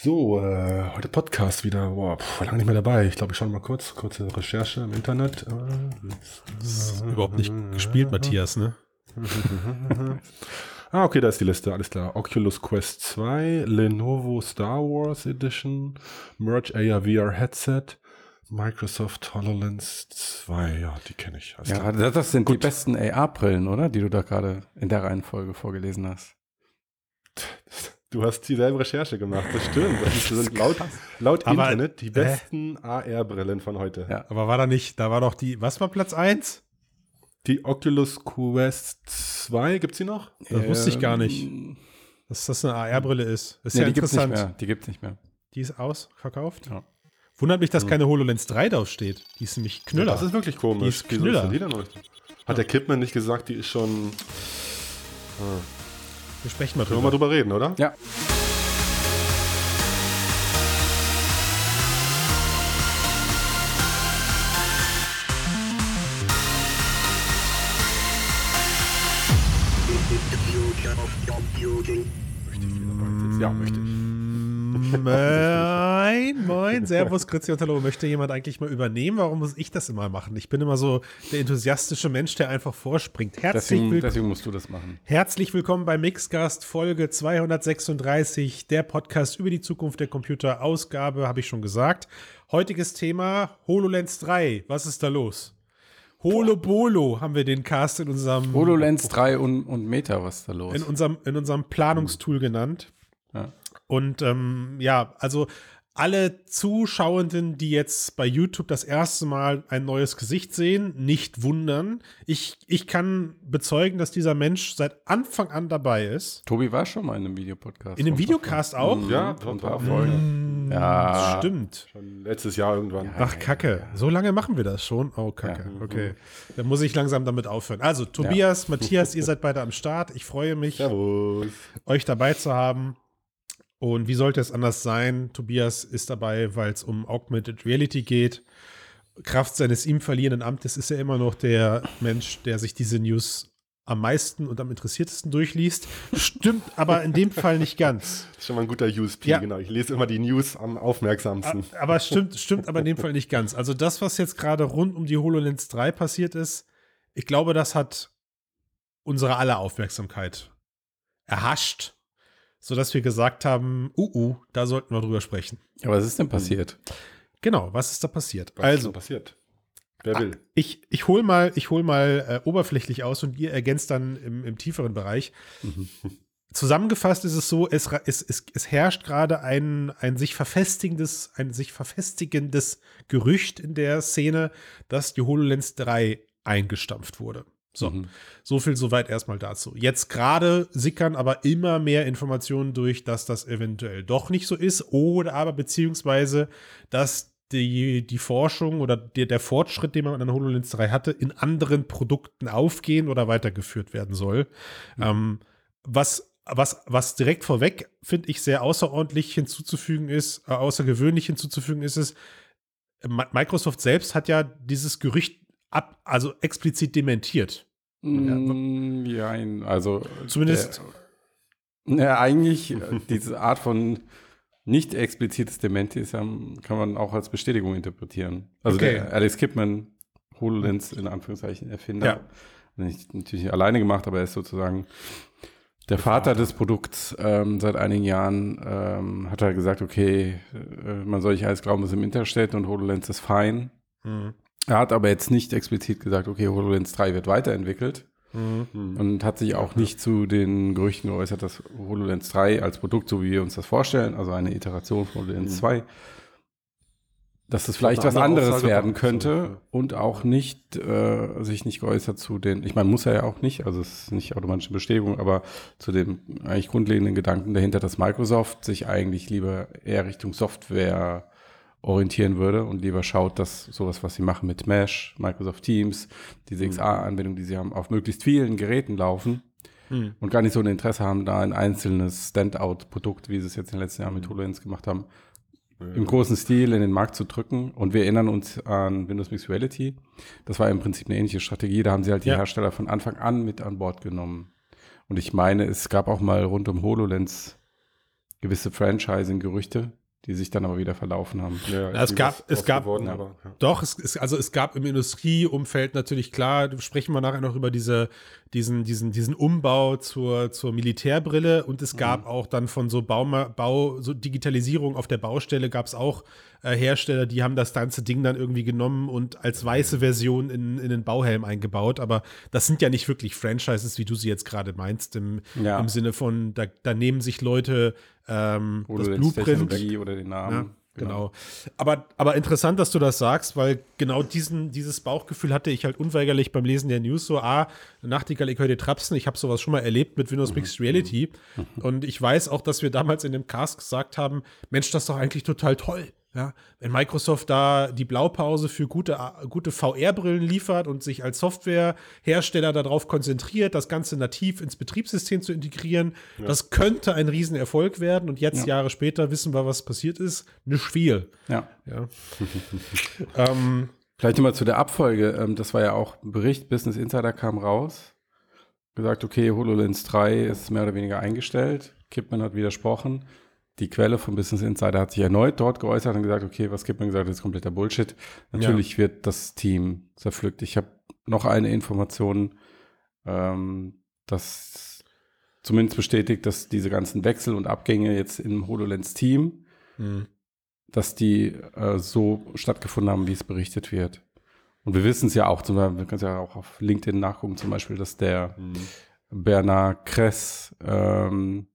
So, äh, heute Podcast wieder. Boah, pff, lange nicht mehr dabei. Ich glaube, ich schaue mal kurz. Kurze Recherche im Internet. Ist überhaupt nicht gespielt, Matthias, ne? ah, okay, da ist die Liste. Alles klar. Oculus Quest 2, Lenovo Star Wars Edition, Merge AR VR Headset, Microsoft HoloLens 2. Ja, die kenne ich. Alles Ja, das das sind die Gut. besten AR-Brillen, oder? Die du da gerade in der Reihenfolge vorgelesen hast. Du hast dieselbe Recherche gemacht. Das stimmt. Das sind laut, laut Aber, Internet die besten AR-Brillen von heute. Ja. Aber war da nicht, da war doch die, was war Platz 1? Die Oculus Quest 2, gibt's die noch? Das wusste ich gar nicht, Ähm, dass das eine AR-Brille ist. Das ist Nee, ja die gibt's nicht interessant. mehr. Die gibt's nicht mehr. Die ist ausverkauft. Ja. Wundert mich, dass keine HoloLens 3 draufsteht. Die ist nämlich Knüller. Das ist wirklich komisch. Die ist Knüller. Hat der Kidman nicht gesagt, die ist schon. Wir sprechen mal Können wir mal drüber. drüber reden, oder? Ja. Ja, möchte ich. Moin, Servus, Grüezi und Hallo. Möchte jemand eigentlich mal übernehmen? Warum muss ich das immer machen? Ich bin immer so der enthusiastische Mensch, der einfach vorspringt. Herzlich, Deswegen, will deswegen musst du das machen. herzlich willkommen bei Mixcast Folge 236, der Podcast über die Zukunft der Computer. Ausgabe, habe ich schon gesagt. Heutiges Thema HoloLens 3. Was ist da los? Holobolo haben wir den Cast in unserem, HoloLens 3 und, und Meta, was ist da los? in unserem, in unserem Planungstool genannt. ja. Und ähm, ja, also alle Zuschauenden, die jetzt bei YouTube das erste Mal ein neues Gesicht sehen, nicht wundern. Ich, ich kann bezeugen, dass dieser Mensch seit Anfang an dabei ist. Tobi war schon mal in einem Videopodcast. In dem Videocast auch? Ja, Vor ein paar total. Folgen. Ja. Stimmt. Schon letztes Jahr irgendwann. Ach, Kacke. So lange machen wir das schon? Oh, Kacke. Ja. Okay. Dann muss ich langsam damit aufhören. Also, Tobias, Matthias, ihr seid beide am Start. Ich freue mich, Servus. euch dabei zu haben. Und wie sollte es anders sein? Tobias ist dabei, weil es um Augmented Reality geht. Kraft seines ihm verlierenden Amtes ist er immer noch der Mensch, der sich diese News am meisten und am interessiertesten durchliest. Stimmt aber in dem Fall nicht ganz. Das ist schon mal ein guter USP, Ja. genau. Ich lese immer die News am aufmerksamsten. Aber stimmt, stimmt aber in dem Fall nicht ganz. Also das, was jetzt gerade rund um die HoloLens 3 passiert ist, ich glaube, das hat unsere aller Aufmerksamkeit erhascht, sodass wir gesagt haben, uh, uh, da sollten wir drüber sprechen. Ja, was ist denn passiert? Genau, was ist da passiert? Was ist also, denn passiert? Wer will? ich, ich hol mal, ich hol mal äh, oberflächlich aus und ihr ergänzt dann im, im tieferen Bereich. Zusammengefasst ist es so, es, es, es, es herrscht gerade ein, ein sich verfestigendes, ein sich verfestigendes Gerücht in der Szene, dass die HoloLens 3 eingestampft wurde. So, Mhm. so viel soweit erstmal dazu. Jetzt gerade sickern aber immer mehr Informationen durch, dass das eventuell doch nicht so ist oder aber beziehungsweise, dass die, die Forschung oder der, der Fortschritt, den man an der HoloLens 3 hatte, in anderen Produkten aufgehen oder weitergeführt werden soll. Ähm, was, was, was direkt vorweg, finde ich, sehr außerordentlich hinzuzufügen ist, äh, außergewöhnlich hinzuzufügen ist es, Mi- Microsoft selbst hat ja dieses Gerücht ab, also explizit dementiert. Mm, Ja, ein- also. Zumindest- Der, ja, eigentlich, äh, diese Art von nicht explizites Dementi ist ja, kann man auch als Bestätigung interpretieren. Also Okay. der Alex Kipman, HoloLens in Anführungszeichen Erfinder, Ja. nicht, natürlich nicht alleine gemacht, aber er ist sozusagen der Vater des Produkts ähm, seit einigen Jahren ähm, hat er gesagt, okay, äh, man soll nicht alles glauben, was im Internet steht und HoloLens ist fein. Mhm. Er hat aber jetzt nicht explizit gesagt, okay, HoloLens 3 wird weiterentwickelt Mhm. und hat sich auch nicht zu den Gerüchten geäußert, dass HoloLens 3 als Produkt, so wie wir uns das vorstellen, also eine Iteration von HoloLens 2, dass das vielleicht was andere anderes Aussage werden war. könnte So, ja. und auch nicht äh, sich nicht geäußert zu den, ich meine, muss er ja auch nicht, also es ist nicht automatische Bestätigung, aber zu dem eigentlich grundlegenden Gedanken dahinter, dass Microsoft sich eigentlich lieber eher Richtung Software orientieren würde und lieber schaut, dass sowas, was sie machen mit Mesh, Microsoft Teams, diese Mhm. XA-Anwendung, die sie haben, auf möglichst vielen Geräten laufen Mhm. und gar nicht so ein Interesse haben, da ein einzelnes Standout-Produkt, wie sie es jetzt in den letzten Jahren mit HoloLens gemacht haben, im großen Stil in den Markt zu drücken. Und wir erinnern uns an Windows Mixed Reality. Das war im Prinzip eine ähnliche Strategie. Da haben sie halt die Ja. Hersteller von Anfang an mit an Bord genommen. Und ich meine, es gab auch mal rund um HoloLens gewisse Franchising-Gerüchte, die sich dann aber wieder verlaufen haben. Ja, es ist gab- es gab- geworden, aber, ja. Doch, es, es, also es gab im Industrieumfeld natürlich klar, sprechen wir nachher noch über diese, diesen, diesen, diesen Umbau zur, zur Militärbrille und es gab auch dann von so Bauma, Bau, so Digitalisierung auf der Baustelle gab es auch äh, Hersteller, die haben das ganze Ding dann irgendwie genommen und als weiße Version in, in den Bauhelm eingebaut. Aber das sind ja nicht wirklich Franchises, wie du sie jetzt gerade meinst, im, Ja. im Sinne von, da, da nehmen sich Leute ähm, das Oder Blueprint. Technologie oder den Namen. Ja, genau. Aber, aber interessant, dass du das sagst, weil genau diesen, dieses Bauchgefühl hatte ich halt unweigerlich beim Lesen der News. So, ah, Nachtigall, ich höre dir trapsen. Ich habe sowas schon mal erlebt mit Windows Mixed Reality. Und ich weiß auch, dass wir damals in dem Cast gesagt haben, Mensch, das ist doch eigentlich total toll. Ja, wenn Microsoft da die Blaupause für gute, gute VR-Brillen liefert und sich als Softwarehersteller darauf konzentriert, das Ganze nativ ins Betriebssystem zu integrieren, das könnte ein Riesenerfolg werden. Und jetzt, Ja. Jahre später, wissen wir, was passiert ist. Nicht viel. Ja. Ja. ähm, Vielleicht nochmal zu der Abfolge. Ähm, das war ja auch ein Bericht, Business Insider kam raus, gesagt, okay, HoloLens 3 ist mehr oder weniger eingestellt. Kipman hat widersprochen. Die Quelle von Business Insider hat sich erneut dort geäußert und gesagt, okay, was Kipman gesagt hat, ist kompletter Bullshit. Natürlich wird das Team zerpflückt. Ich habe noch eine Information, ähm, das zumindest bestätigt, dass diese ganzen Wechsel und Abgänge jetzt im HoloLens-Team hm. dass die äh, so stattgefunden haben, wie es berichtet wird. Und wir wissen es ja auch, zum Beispiel, wir können es ja auch auf LinkedIn nachgucken, zum Beispiel, dass der Bernard Kress, ähm,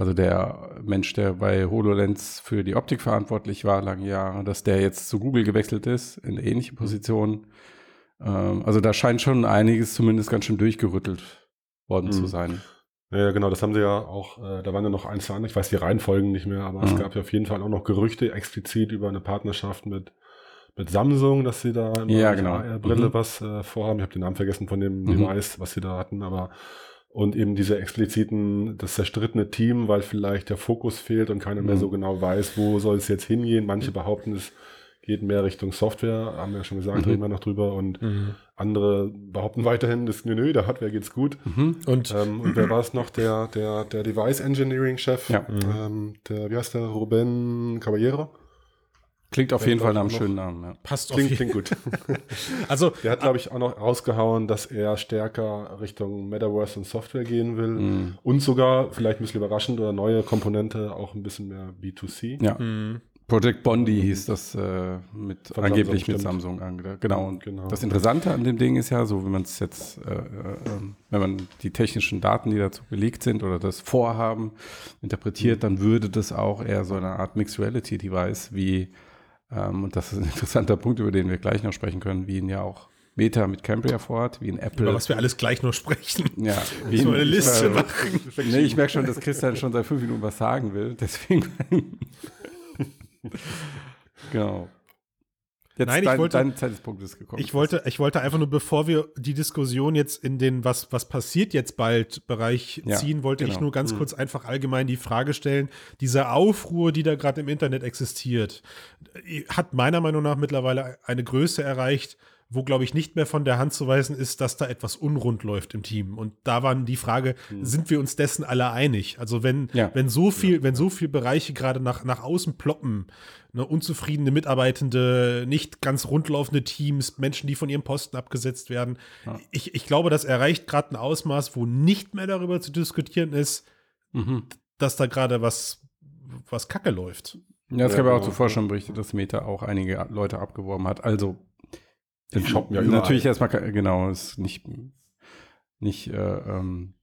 also der Mensch, der bei HoloLens für die Optik verantwortlich war, lange Jahre, dass der jetzt zu Google gewechselt ist, in ähnliche Position. Ähm, also da scheint schon einiges zumindest ganz schön durchgerüttelt worden Mhm. zu sein. Ja, genau, das haben sie ja auch, äh, da waren ja noch ein, zwei andere, ich weiß die Reihenfolgen nicht mehr, aber es Mhm. gab ja auf jeden Fall auch noch Gerüchte explizit über eine Partnerschaft mit, mit Samsung, dass sie da im Ja, genau. AR-Brille Mhm. was äh, vorhaben. Ich habe den Namen vergessen von dem Mhm. Device, was sie da hatten, aber und eben diese expliziten, das zerstrittene Team, weil vielleicht der Fokus fehlt und keiner mehr Mhm. so genau weiß, wo soll es jetzt hingehen. Manche behaupten, es geht mehr Richtung Software, haben wir ja schon gesagt, Mhm. reden wir noch drüber und Mhm. andere behaupten weiterhin, das, nö, nö, der Hardware geht's gut. Mhm. Und Ähm, und wer war es noch? Der, der, der Device Engineering Chef, Ja. ähm, der, wie heißt der? Ruben Caballero? Klingt auf jeden Fall nach einem schönen Namen. Ja. passt auf Klingt, jeden klingt gut. Also, Der hat, glaube ich, auch noch rausgehauen, dass er stärker Richtung Metaverse und Software gehen will. Mhm. Und sogar, vielleicht ein bisschen überraschend, oder neue Komponente, auch ein bisschen mehr B2C. Ja. mh, Project Bondi hieß das äh, mit Von angeblich Samsung, mit. Samsung angedacht. Genau. Und Genau. das Interessante an dem Ding ist ja, so wie man es jetzt, äh, äh, ähm, wenn man die technischen Daten, die dazu belegt sind oder das Vorhaben interpretiert, Mhm. dann würde das auch eher so eine Art Mixed Reality Device wie, ähm, und das ist ein interessanter Punkt, über den wir gleich noch sprechen können, wie ihn ja auch Meta mit Cambria vorhat, wie in Apple. über was wir alles gleich noch sprechen. ja, wie So in- eine Liste äh, machen. Nee, ich merke schon, dass Christian schon seit fünf Minuten was sagen will. Deswegen. genau. Jetzt Nein, ich dein, wollte- dein Zeitpunkt ist gekommen. Ich wollte, ich wollte einfach nur, bevor wir die Diskussion jetzt in den was, was passiert jetzt bald Bereich Ja, ziehen, wollte ich genau. nur ganz kurz einfach allgemein die Frage stellen, diese Aufruhr, die da gerade im Internet existiert, hat meiner Meinung nach mittlerweile eine Größe erreicht, wo, glaube ich, nicht mehr von der Hand zu weisen ist, dass da etwas unrund läuft im Team. Und da war die Frage, sind wir uns dessen alle einig? Also wenn, Ja. wenn so viel, wenn so viele Bereiche gerade nach, nach außen ploppen, ne, unzufriedene Mitarbeitende, nicht ganz rundlaufende Teams, Menschen, die von ihrem Posten abgesetzt werden. Ich, ich glaube, das erreicht gerade ein Ausmaß, wo nicht mehr darüber zu diskutieren ist, Mhm. dass da gerade was, was Kacke läuft. Ja, es Ja, gab ja auch genau. zuvor schon Berichte, dass Meta auch einige Leute abgeworben hat. Also Den shoppen ja überall. natürlich erstmal, genau, ist nicht, nicht äh, ähm,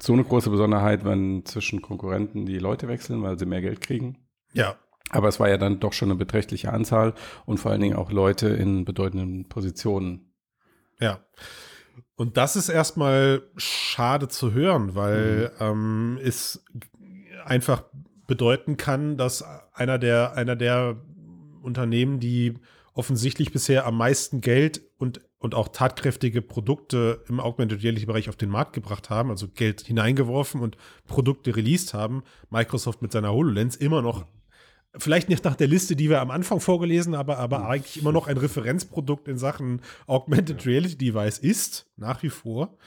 so eine große Besonderheit, wenn zwischen Konkurrenten die Leute wechseln, weil sie mehr Geld kriegen. Ja. Aber es war ja dann doch schon eine beträchtliche Anzahl und vor allen Dingen auch Leute in bedeutenden Positionen. Ja. Und das ist erstmal schade zu hören, weil ähm, es einfach bedeuten kann, dass einer der, einer der Unternehmen, die offensichtlich bisher am meisten Geld und, und auch tatkräftige Produkte im Augmented Reality Bereich auf den Markt gebracht haben, also Geld hineingeworfen und Produkte released haben, Microsoft mit seiner HoloLens immer noch vielleicht nicht nach der Liste, die wir am Anfang vorgelesen haben, aber, aber eigentlich immer noch ein Referenzprodukt in Sachen Augmented Reality Device ist, nach wie vor.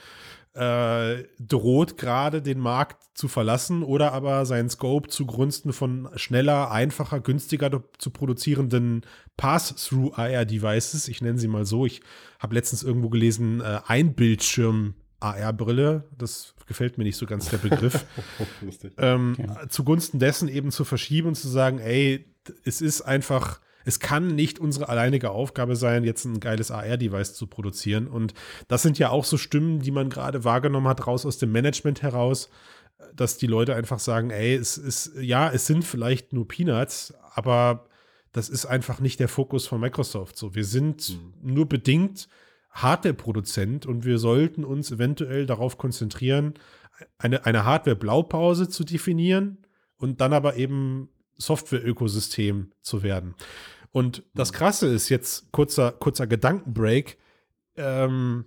äh, droht gerade den Markt zu verlassen oder aber seinen Scope zugunsten von schneller, einfacher, günstiger zu produzierenden Pass-Through AR-Devices, ich nenne sie mal so, ich habe letztens irgendwo gelesen, äh, Einbildschirm AR-Brille, das gefällt mir nicht so ganz der Begriff, ähm, okay. zugunsten dessen eben zu verschieben und zu sagen, ey, es ist einfach es kann nicht unsere alleinige Aufgabe sein, jetzt ein geiles AR-Device zu produzieren. Und das sind ja auch so Stimmen, die man gerade wahrgenommen hat, raus aus dem Management heraus, dass die Leute einfach sagen, ey, es ist, ja, es sind vielleicht nur Peanuts, aber das ist einfach nicht der Fokus von Microsoft. So, wir sind mhm. nur bedingt Hardware-Produzent und wir sollten uns eventuell darauf konzentrieren, eine, eine Hardware-Blaupause zu definieren und dann aber eben Software-Ökosystem zu werden. Und das mhm. Krasse ist jetzt, kurzer, kurzer Gedankenbreak, ähm,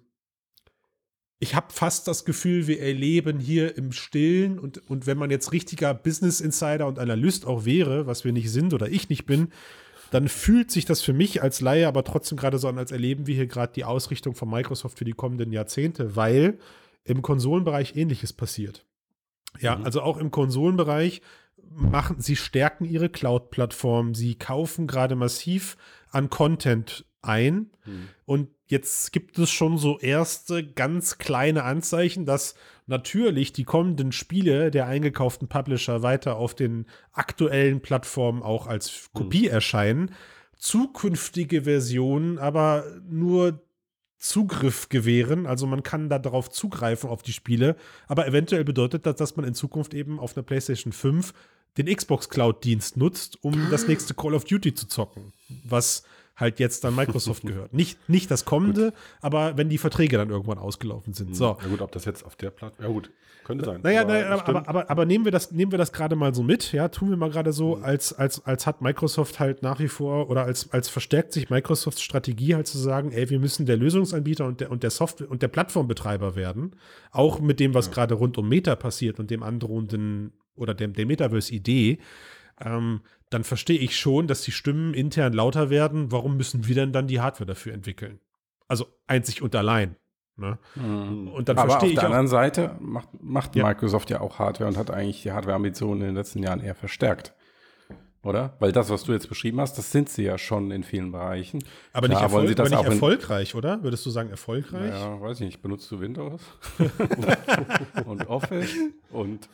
ich habe fast das Gefühl, wir erleben hier im Stillen und, und wenn man jetzt richtiger Business Insider und Analyst auch wäre, was wir nicht sind oder ich nicht bin, dann fühlt sich das für mich als Laie aber trotzdem gerade so an, als erleben wir hier gerade die Ausrichtung von Microsoft für die kommenden Jahrzehnte, weil im Konsolenbereich ähnliches passiert. Ja, mhm. also auch im Konsolenbereich machen, sie stärken ihre Cloud-Plattform, sie kaufen gerade massiv an Content ein. Hm. Und jetzt gibt es schon so erste ganz kleine Anzeichen, dass natürlich die kommenden Spiele der eingekauften Publisher weiter auf den aktuellen Plattformen auch als Kopie hm. erscheinen. Zukünftige Versionen aber nur Zugriff gewähren. Also man kann da darauf zugreifen auf die Spiele. Aber eventuell bedeutet das, dass man in Zukunft eben auf einer PlayStation 5 den Xbox Cloud-Dienst nutzt, um das nächste Call of Duty zu zocken. Was halt jetzt dann Microsoft gehört. Nicht, nicht das kommende, gut. aber wenn die Verträge dann irgendwann ausgelaufen sind. So. Ja gut, ob das jetzt auf der Plattform, ja gut, könnte sein. Naja, aber, naja, aber, aber, aber, nehmen wir das, nehmen wir das gerade mal so mit, ja, tun wir mal gerade so, mhm. als, als, als hat Microsoft halt nach wie vor oder als, als verstärkt sich Microsofts Strategie halt zu sagen, ey, wir müssen der Lösungsanbieter und der, und der Software und der Plattformbetreiber werden. Auch mit dem, was ja. gerade rund um Meta passiert und dem androhenden oder der, der Metaverse-Idee, ähm, dann verstehe ich schon, dass die Stimmen intern lauter werden. Warum müssen wir denn dann die Hardware dafür entwickeln? Also einzig und allein. Ne? Mhm. Und dann Aber auf der anderen Seite macht, macht ja. Microsoft ja auch Hardware und hat eigentlich die Hardware-Ambitionen in den letzten Jahren eher verstärkt. Oder? Weil das, was du jetzt beschrieben hast, das sind sie ja schon in vielen Bereichen. Aber Klar, nicht, Erfolg, sie das aber nicht erfolgreich, oder? Würdest du sagen erfolgreich? Ja, weiß ich nicht. Benutzt du Windows und Office und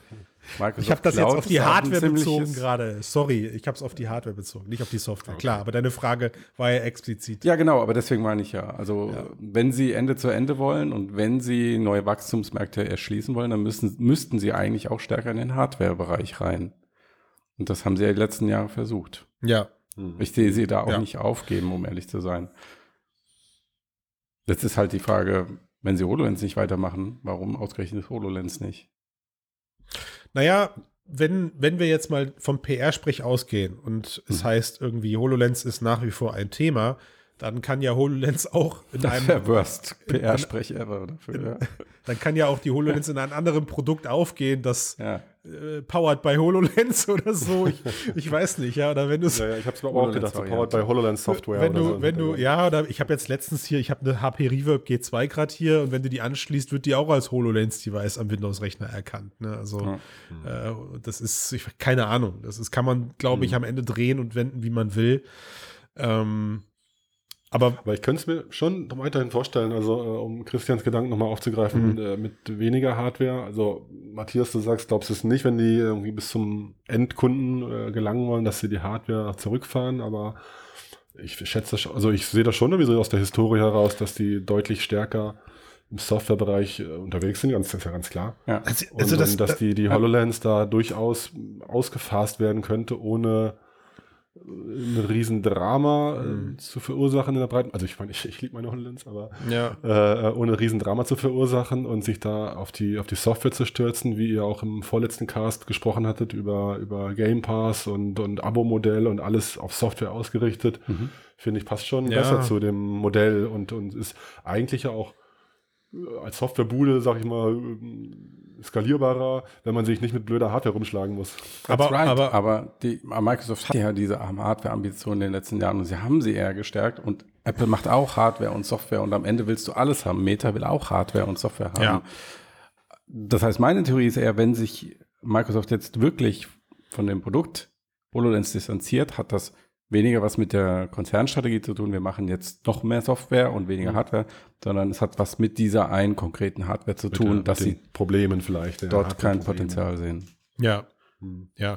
Microsoft ich habe das Cloud jetzt auf die Hardware bezogen gerade. Sorry, ich habe es auf die Hardware bezogen, nicht auf die Software. Okay. Klar, aber deine Frage war ja explizit. Ja, genau, aber deswegen meine ich ja. Also, ja. wenn Sie Ende zu Ende wollen und wenn Sie neue Wachstumsmärkte erschließen wollen, dann müssen, müssten Sie eigentlich auch stärker in den Hardware-Bereich rein. Und das haben Sie ja die letzten Jahre versucht. Ja. Ich sehe Sie da auch ja. nicht aufgeben, um ehrlich zu sein. Jetzt ist halt die Frage, wenn Sie HoloLens nicht weitermachen, warum ausgerechnet HoloLens nicht? Naja, wenn, wenn wir jetzt mal vom PR-Sprech ausgehen und es mhm. heißt irgendwie, HoloLens ist nach wie vor ein Thema, dann kann ja HoloLens auch in das einem. Der Worst PR-Sprech ever dafür. Ja. Dann kann ja auch die HoloLens in einem anderen Produkt aufgehen, das ja. äh, powered by HoloLens oder so. Ich, ich weiß nicht, ja. Oder wenn du ja, ja, ich habe es mir auch gedacht, so powered by HoloLens Software. Wenn du, so wenn du, ja, oder ich habe jetzt letztens hier, ich habe eine HP Reverb G2 gerade hier und wenn du die anschließt, wird die auch als HoloLens-Device am Windows-Rechner erkannt. Ne? Also ja. äh, das ist, ich, keine Ahnung. Das ist, kann man, glaube ich, mhm. am Ende drehen und wenden, wie man will. Ähm, aber, Aber ich könnte es mir schon weiterhin vorstellen, also äh, um Christians Gedanken nochmal aufzugreifen, mhm. äh, mit weniger Hardware. Also Matthias, du sagst, glaubst du es nicht, wenn die irgendwie bis zum Endkunden äh, gelangen wollen, dass sie die Hardware zurückfahren, aber ich schätze das schon, also ich sehe das schon irgendwie so aus der Historie heraus, dass die deutlich stärker im Softwarebereich äh, unterwegs sind, das ist ja ganz klar. Ja. Also, also und, das, dass die, die HoloLens da durchaus ausgefasst werden könnte, ohne ein Riesendrama äh, mhm. zu verursachen in der Breite. Also ich meine, ich, ich liebe meine HoloLens, aber ja. äh, ohne Riesendrama zu verursachen und sich da auf die, auf die Software zu stürzen, wie ihr auch im vorletzten Cast gesprochen hattet, über, über Game Pass und, und Abo-Modell und alles auf Software ausgerichtet, mhm. finde ich, passt schon ja. besser zu dem Modell und, und ist eigentlich ja auch äh, als Softwarebude, sag ich mal, skalierbarer, wenn man sich nicht mit blöder Hardware rumschlagen muss. Aber, right. aber, aber die, Microsoft hat ja diese Hardware-Ambitionen in den letzten Jahren und sie haben sie eher gestärkt und Apple macht auch Hardware und Software und am Ende willst du alles haben. Meta will auch Hardware und Software haben. Ja. Das heißt, meine Theorie ist eher, wenn sich Microsoft jetzt wirklich von dem Produkt HoloLens distanziert, hat das weniger was mit der Konzernstrategie zu tun. Wir machen jetzt noch mehr Software und weniger Mhm. Hardware, sondern es hat was mit dieser einen konkreten Hardware zu Mit tun, der- dass sie Problemen vielleicht. ja, dort kein. Potenzial sehen. Ja, Hm. ja.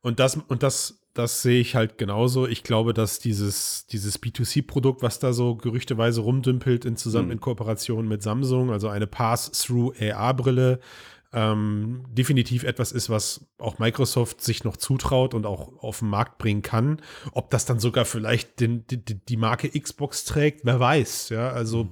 Und das, und das, das sehe ich halt genauso. Ich glaube, dass dieses, dieses B2C-Produkt, was da so gerüchteweise rumdümpelt, in zusammen Mhm. in Kooperation mit Samsung, also eine Pass-Through-AR-Brille, ähm, definitiv etwas ist, was auch Microsoft sich noch zutraut und auch auf den Markt bringen kann. Ob das dann sogar vielleicht den, die, die Marke Xbox trägt, wer weiß. Ja, also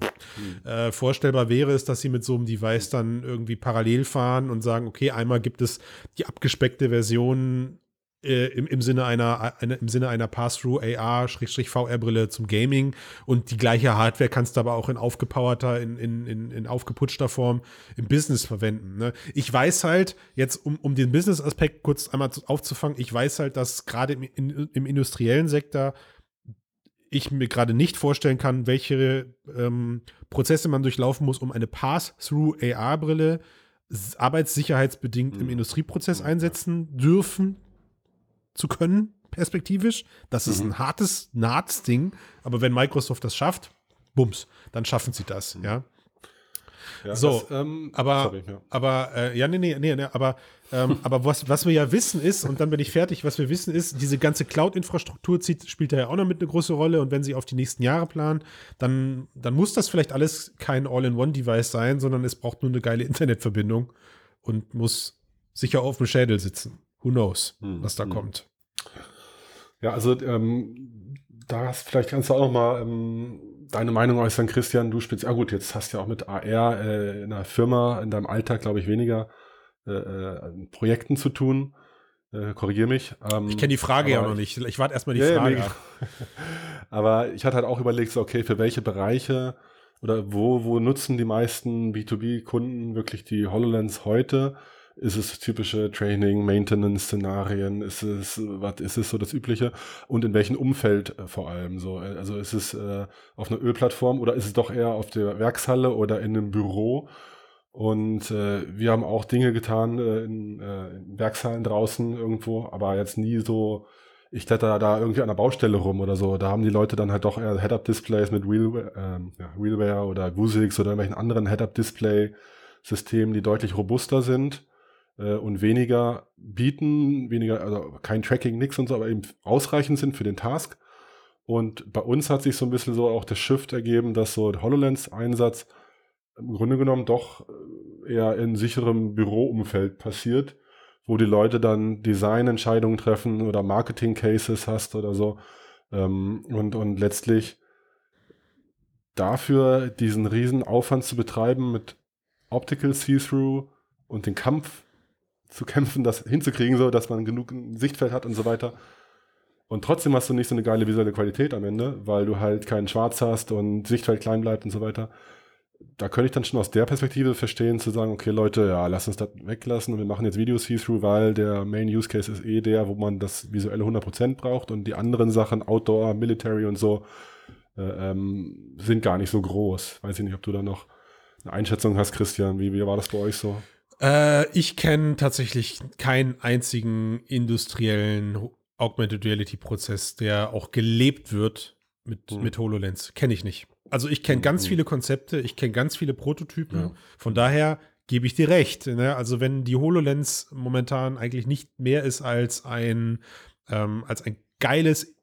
äh, vorstellbar wäre es, dass sie mit so einem Device dann irgendwie parallel fahren und sagen, okay, einmal gibt es die abgespeckte Version äh, im, im Sinne einer, einer im Sinne einer Pass-Through AR-VR-Brille zum Gaming und die gleiche Hardware kannst du aber auch in aufgepowerter, in, in, in, in aufgeputschter Form im Business verwenden. Ne? Ich weiß halt, jetzt um, um den Business-Aspekt kurz einmal zu, aufzufangen, ich weiß halt, dass gerade im, in, im industriellen Sektor ich mir gerade nicht vorstellen kann, welche ähm, Prozesse man durchlaufen muss, um eine Pass-Through-AR-Brille arbeitssicherheitsbedingt im Mhm. Industrieprozess Ja. einsetzen dürfen zu können, perspektivisch. Das ist Mhm. ein hartes, ein hartes Ding. Aber wenn Microsoft das schafft, bums, dann schaffen sie das, ja. Ja, So, das, ähm, aber- sorry, ja. Aber äh, ja, nee, nee, nee, nee aber, ähm, aber was, was wir ja wissen ist, und dann bin ich fertig, was wir wissen ist, diese ganze Cloud-Infrastruktur zieht, spielt da ja auch noch mit eine große Rolle. Und wenn sie auf die nächsten Jahre planen, dann, dann muss das vielleicht alles kein All-in-One-Device sein, sondern es braucht nur eine geile Internetverbindung und muss sicher auf dem Schädel sitzen. Who knows, Hm, was da hm. kommt. Ja, also ähm, da hast, vielleicht kannst du auch noch mal ähm, deine Meinung äußern, Christian. Du spielst, ja gut, jetzt hast du ja auch mit AR äh, in einer Firma, in deinem Alltag, glaube ich, weniger äh, äh, Projekten zu tun. Äh, Korrigier mich. Ähm, Ich kenne die Frage ja noch nicht. Ich warte erstmal die Ja, ja, Frage ab. Aber ich hatte halt auch überlegt, so, okay, für welche Bereiche oder wo, wo nutzen die meisten B2B-Kunden wirklich die HoloLens heute? Ist es typische Training, Maintenance-Szenarien? Ist es, was ist es so das Übliche? Und in welchem Umfeld äh, vor allem so? Äh, Also ist es äh, auf einer Ölplattform oder ist es doch eher auf der Werkshalle oder in einem Büro? Und äh, wir haben auch Dinge getan äh, in, äh, in Werkshallen draußen irgendwo, aber jetzt nie so, ich kletter da irgendwie an der Baustelle rum oder so. Da haben die Leute dann halt doch eher Head-Up-Displays mit Wheel, ähm, ja, Wheelware oder Vuzix oder irgendwelchen anderen Head-Up-Display-Systemen, die deutlich robuster sind äh, und weniger bieten, weniger, also kein Tracking, nix und so, aber eben ausreichend sind für den Task. Und bei uns hat sich so ein bisschen so auch der Shift ergeben, dass so der HoloLens-Einsatz im Grunde genommen doch äh, eher in sicherem Büroumfeld passiert, wo die Leute dann Designentscheidungen treffen oder Marketing-Cases hast oder so. Ähm, und, und letztlich dafür diesen riesen Aufwand zu betreiben mit Optical See-Through und den Kampf zu kämpfen, das hinzukriegen, so dass man genug Sichtfeld hat und so weiter. Und trotzdem hast du nicht so eine geile visuelle Qualität am Ende, weil du halt keinen Schwarz hast und Sichtfeld klein bleibt und so weiter. Da könnte ich dann schon aus der Perspektive verstehen, zu sagen, okay, Leute, ja, lass uns das weglassen und wir machen jetzt Video See-Through, weil der Main Use Case ist eh der, wo man das visuelle 100% braucht und die anderen Sachen, Outdoor, Military und so, äh, ähm, sind gar nicht so groß. Weiß ich nicht, ob du da noch eine Einschätzung hast, Christian. Wie, wie war das bei euch so? Äh, ich kenne tatsächlich keinen einzigen industriellen Augmented Reality Prozess, der auch gelebt wird mit, Hm. mit HoloLens. Kenne ich nicht. Also ich kenne ganz Hm. viele Konzepte, ich kenne ganz viele Prototypen. Ja. Von daher gebe ich dir recht. Ne? Also wenn die HoloLens momentan eigentlich nicht mehr ist als ein, ähm, als ein geiles,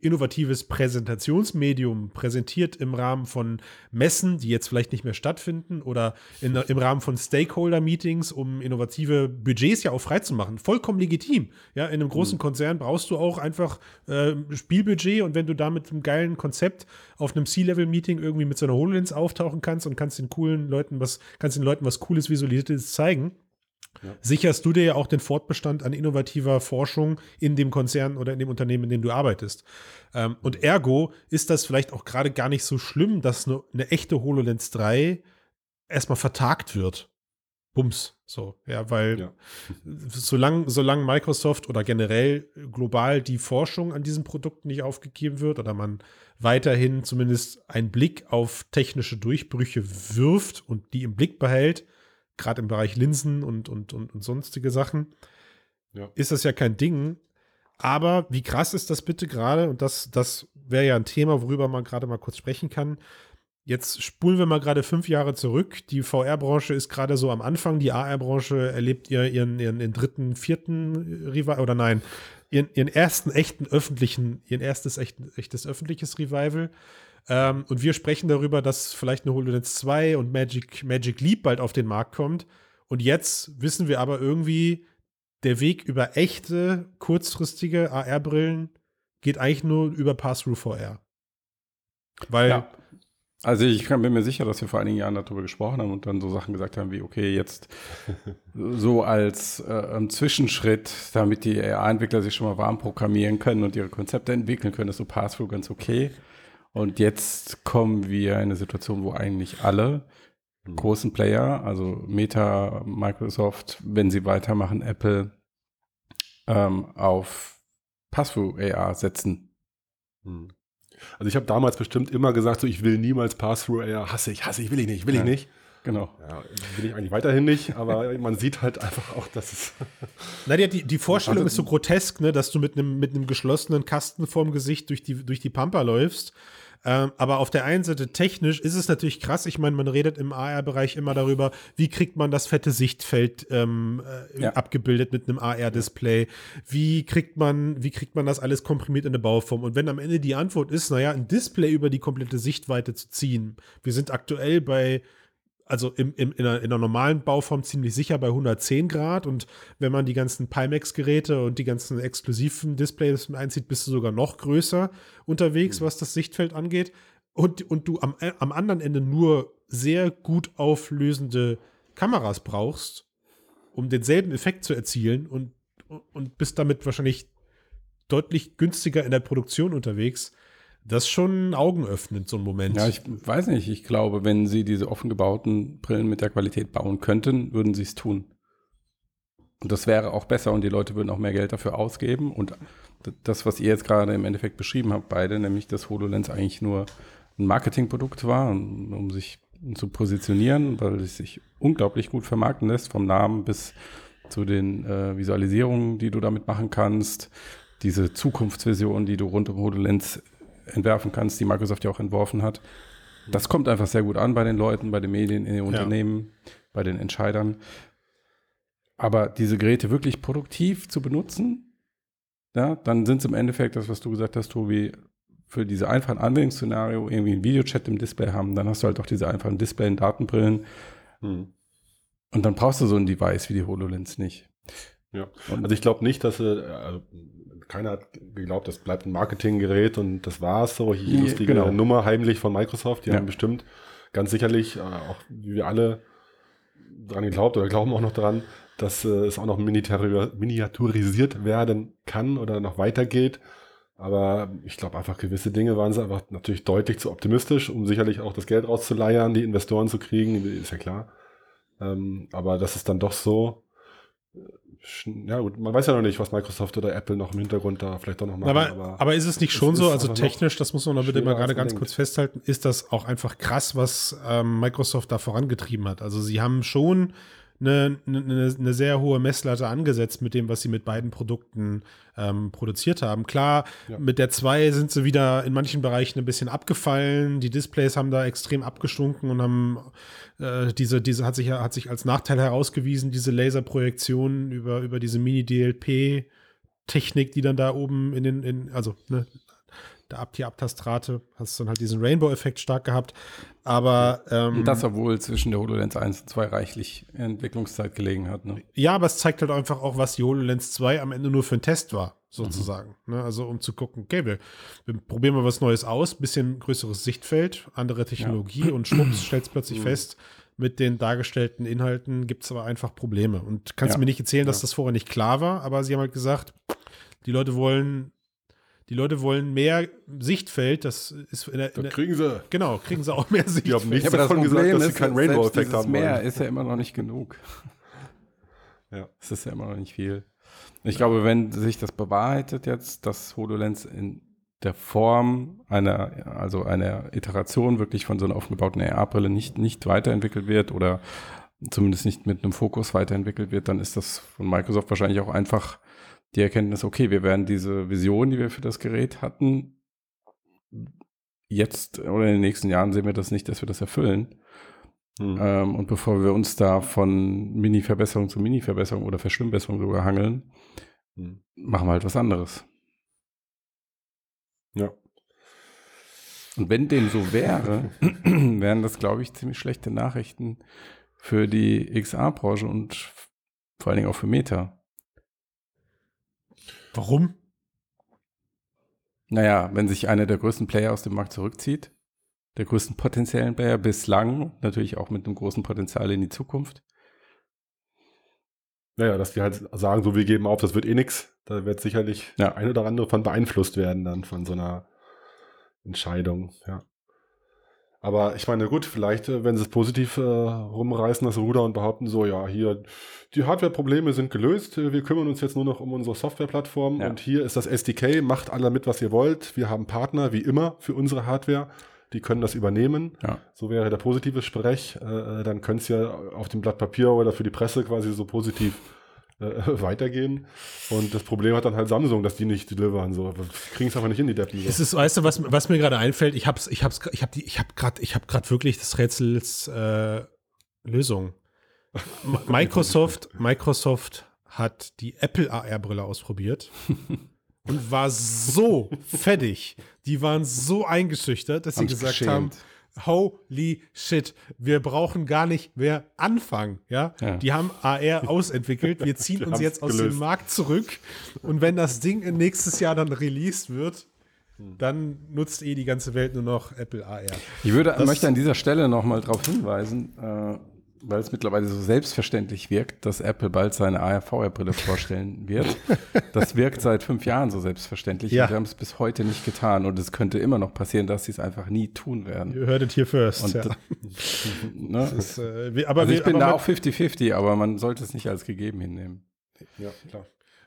innovatives Präsentationsmedium, präsentiert im Rahmen von Messen, die jetzt vielleicht nicht mehr stattfinden oder in, im Rahmen von Stakeholder-Meetings, um innovative Budgets ja auch freizumachen. Vollkommen legitim. Ja, in einem großen Konzern brauchst du auch einfach äh, Spielbudget und wenn du da mit einem geilen Konzept auf einem C-Level-Meeting irgendwie mit so einer HoloLens auftauchen kannst und kannst den coolen Leuten was, kannst den Leuten was Cooles Visualisiertes zeigen, Ja. sicherst du dir ja auch den Fortbestand an innovativer Forschung in dem Konzern oder in dem Unternehmen, in dem du arbeitest. Ähm, und ergo ist das vielleicht auch gerade gar nicht so schlimm, dass eine, eine echte HoloLens 3 erstmal vertagt wird. Bums. So, ja, weil Ja. solange solang Microsoft oder generell global die Forschung an diesen Produkten nicht aufgegeben wird oder man weiterhin zumindest einen Blick auf technische Durchbrüche wirft und die im Blick behält, gerade im Bereich Linsen und, und, und, und sonstige Sachen, Ja. ist das ja kein Ding. Aber wie krass ist das bitte gerade? Und das, das wäre ja ein Thema, worüber man gerade mal kurz sprechen kann. Jetzt spulen wir mal gerade fünf Jahre zurück. Die VR-Branche ist gerade so am Anfang. Die AR-Branche erlebt ihr ihren, ihren, ihren dritten, vierten Revival, oder nein, ihren, ihren ersten echten öffentlichen, ihren erstes echten, echtes öffentliches Revival. Ähm, und wir sprechen darüber, dass vielleicht eine HoloLens 2 und Magic, Magic Leap bald auf den Markt kommt. Und jetzt wissen wir aber irgendwie, der Weg über echte, kurzfristige AR-Brillen geht eigentlich nur über Pass-Through VR. Weil, Ja. Also ich kann- bin mir sicher, dass wir vor einigen Jahren darüber gesprochen haben und dann so Sachen gesagt haben wie, okay, jetzt so als äh, Zwischenschritt, damit die AI-Entwickler sich schon mal warm programmieren können und ihre Konzepte entwickeln können, ist so Pass-Through ganz okay. Und jetzt kommen wir in eine Situation, wo eigentlich alle großen Player, also Meta, Microsoft, wenn sie weitermachen, Apple, ähm, auf Pass-Through AR setzen. Hm. Also ich habe damals bestimmt immer gesagt, so ich will niemals Pass-Through AR, hasse ich, hasse ich, will ich nicht, will ich Ja. nicht. Genau. Ja, will ich eigentlich weiterhin nicht, aber man sieht halt einfach auch, dass es na, die, die, die Vorstellung Also- ist so grotesk, ne, dass du mit einem mit einem geschlossenen Kasten vorm Gesicht durch die, durch die Pampa läufst. Ähm, aber auf der einen Seite technisch ist es natürlich krass. Ich meine, man redet im AR-Bereich immer darüber, wie kriegt man das fette Sichtfeld ähm, äh, Ja. abgebildet mit einem AR-Display? Wie kriegt man, wie kriegt man das alles komprimiert in eine Bauform? Und wenn am Ende die Antwort ist, naja, ein Display über die komplette Sichtweite zu ziehen. Wir sind aktuell bei also im, im, in, einer, in einer normalen Bauform ziemlich sicher bei 110 Grad und wenn man die ganzen Pimax-Geräte und die ganzen exklusiven Displays mit einzieht, bist du sogar noch größer unterwegs, was das Sichtfeld angeht. Und, und du am, am anderen Ende nur sehr gut auflösende Kameras brauchst, um denselben Effekt zu erzielen und, und bist damit wahrscheinlich deutlich günstiger in der Produktion unterwegs. Das ist schon augenöffnend, so ein Moment. Ja, ich weiß nicht. Ich glaube, wenn sie diese offen gebauten Brillen mit der Qualität bauen könnten, würden sie es tun. Und das wäre auch besser und die Leute würden auch mehr Geld dafür ausgeben. Und das, was ihr jetzt gerade im Endeffekt beschrieben habt, beide, nämlich dass HoloLens eigentlich nur ein Marketingprodukt war, um, um sich zu positionieren, weil es sich unglaublich gut vermarkten lässt, vom Namen bis zu den äh, Visualisierungen, die du damit machen kannst, diese Zukunftsvision, die du rund um HoloLens entwerfen kannst, die Microsoft ja auch entworfen hat. Das kommt einfach sehr gut an bei den Leuten, bei den Medien, in den Unternehmen, bei den Entscheidern. Aber diese Geräte wirklich produktiv zu benutzen, ja, dann sind es im Endeffekt das, was du gesagt hast, Tobi, für diese einfachen Anwendungsszenario irgendwie ein Videochat im Display haben, dann hast du halt auch diese einfachen Display- und Datenbrillen hm. und dann brauchst du so ein Device wie die HoloLens nicht. Ja. Also ich glaube nicht, dass äh, keiner hat geglaubt, das bleibt ein Marketinggerät und das war's so. Hier Ja, lustige genau. Nummer heimlich von Microsoft. Die Ja. haben bestimmt ganz sicherlich, äh, auch wie wir alle dran geglaubt oder glauben auch noch dran, dass äh, es auch noch miniaturi- miniaturisiert werden kann oder noch weitergeht. Aber ich glaube einfach, gewisse Dinge waren sie einfach natürlich deutlich zu optimistisch, um sicherlich auch das Geld rauszuleiern, die Investoren zu kriegen, ist ja klar. Ähm, aber das ist dann doch so, Ja, gut, man weiß ja noch nicht, was Microsoft oder Apple noch im Hintergrund da vielleicht doch noch machen. Aber, aber, ist es nicht es schon ist so, also noch technisch, das muss man doch bitte mal gerade ganz denkt. kurz festhalten, ist das auch einfach krass, was ähm, Microsoft da vorangetrieben hat. Also sie haben schon eine, eine, eine sehr hohe Messlatte angesetzt mit dem, was sie mit beiden Produkten ähm, produziert haben. Klar, Ja. mit der 2 sind sie wieder in manchen Bereichen ein bisschen abgefallen. Die Displays haben da extrem abgestunken und haben äh, diese, diese hat sich, hat sich als Nachteil herausgewiesen, diese Laserprojektion über, über diese Mini-DLP. Technik, die dann da oben in den, in, also ne, der Ab die Abtastrate, hast dann halt diesen Rainbow-Effekt stark gehabt. Aber ähm, Und das, obwohl zwischen der HoloLens 1 und 2 reichlich Entwicklungszeit gelegen hat. Ne? ja, aber es zeigt halt einfach auch, was die HoloLens 2 am Ende nur für einen Test war, sozusagen. Ne? Also um zu gucken, okay, wir, wir probieren mal was Neues aus, bisschen größeres Sichtfeld, andere Technologie und schwupps, stellst plötzlich fest, mit den dargestellten Inhalten gibt es aber einfach Probleme. Und kannst Ja. mir nicht erzählen, dass das vorher nicht klar war, aber sie haben halt gesagt, die Leute wollen, Die Leute wollen mehr Sichtfeld. Das ist in der, in der, kriegen sie. genau, kriegen sie auch mehr Die Sichtfeld. haben nichts Ja, aber das davon Problem gesagt, dass ist, sie keinen Rainbow-Effekt haben Mehr wollen. ist ja immer noch nicht genug. Ja. Es ist ja immer noch nicht viel. Ich glaube, wenn sich das bewahrheitet jetzt, dass HoloLens in der Form einer, also einer Iteration wirklich von so einer aufgebauten AR-Brille nicht, nicht weiterentwickelt wird oder zumindest nicht mit einem Fokus weiterentwickelt wird, dann ist das von Microsoft wahrscheinlich auch einfach die Erkenntnis, okay, wir werden diese Vision, die wir für das Gerät hatten, jetzt oder in den nächsten Jahren sehen wir das nicht, dass wir das erfüllen. Hm. Ähm, und bevor wir uns da von Mini-Verbesserung zu Mini-Verbesserung oder Verschlimmbesserung sogar hangeln, Hm. machen wir halt was anderes. Ja. Und wenn dem so wäre, wären das, glaube ich, ziemlich schlechte Nachrichten für die XR-Branche und vor allen Dingen auch für Meta. Warum? Naja, wenn sich einer der größten Player aus dem Markt zurückzieht, der größten potenziellen Player bislang, natürlich auch mit einem großen Potenzial in die Zukunft. Naja, dass die halt sagen, so wir geben auf, das wird eh nix. Da wird sicherlich Ja. der ein oder andere von beeinflusst werden dann von so einer Entscheidung, ja. Aber ich meine, gut, vielleicht, äh, wenn sie es positiv äh, rumreißen, das Ruder und behaupten so, ja, hier, die Hardware-Probleme sind gelöst, äh, wir kümmern uns jetzt nur noch um unsere Software-Plattform Ja. und hier ist das SDK, macht alle mit, was ihr wollt. Wir haben Partner, wie immer, für unsere Hardware. Die können das übernehmen. Ja. So wäre der positive Sprech. Äh, äh, dann könnte es ja auf dem Blatt Papier oder für die Presse quasi so positiv weitergehen. Und das Problem hat dann halt Samsung, dass die nicht delivern. So, kriegen es einfach nicht in die Deppen. Es So. ist, weißt du, was, was mir gerade einfällt, ich hab's, ich hab's, ich hab die, ich hab grad, ich hab grad wirklich des Rätsels äh, Lösung. Microsoft, Microsoft hat die Apple AR-Brille ausprobiert und war so fertig. Die waren so eingeschüchtert, dass sie gesagt haben, holy shit, wir brauchen gar nicht mehr anfangen, ja? Ja. Die haben AR ausentwickelt, wir ziehen uns jetzt aus dem gelöst. Markt zurück und wenn das Ding nächstes Jahr dann released wird, dann nutzt eh die ganze Welt nur noch Apple AR. Ich würde, Das- möchte an dieser Stelle nochmal darauf hinweisen, äh, weil es mittlerweile so selbstverständlich wirkt, dass Apple bald seine AR-VR-Brille vorstellen wird. Das wirkt seit fünf Jahren so selbstverständlich. Ja. Und wir haben es bis heute nicht getan. Und es könnte immer noch passieren, dass sie es einfach nie tun werden. Ihr hört es hier first. Und ja. Ne? Das, äh, wir- aber Also ich wir, bin aber da auch 50-50, aber man sollte es nicht als gegeben hinnehmen. Ja, klar.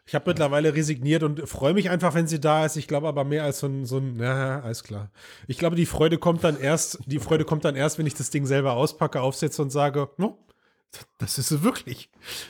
Ich habe mittlerweile resigniert und freue mich einfach, wenn sie da ist. Ich glaube aber mehr als so ein, so ein, ja, alles klar. Ich glaube, die Freude kommt dann erst, die Freude kommt dann erst, wenn ich das Ding selber auspacke, aufsetze und sage, no, das ist sie wirklich.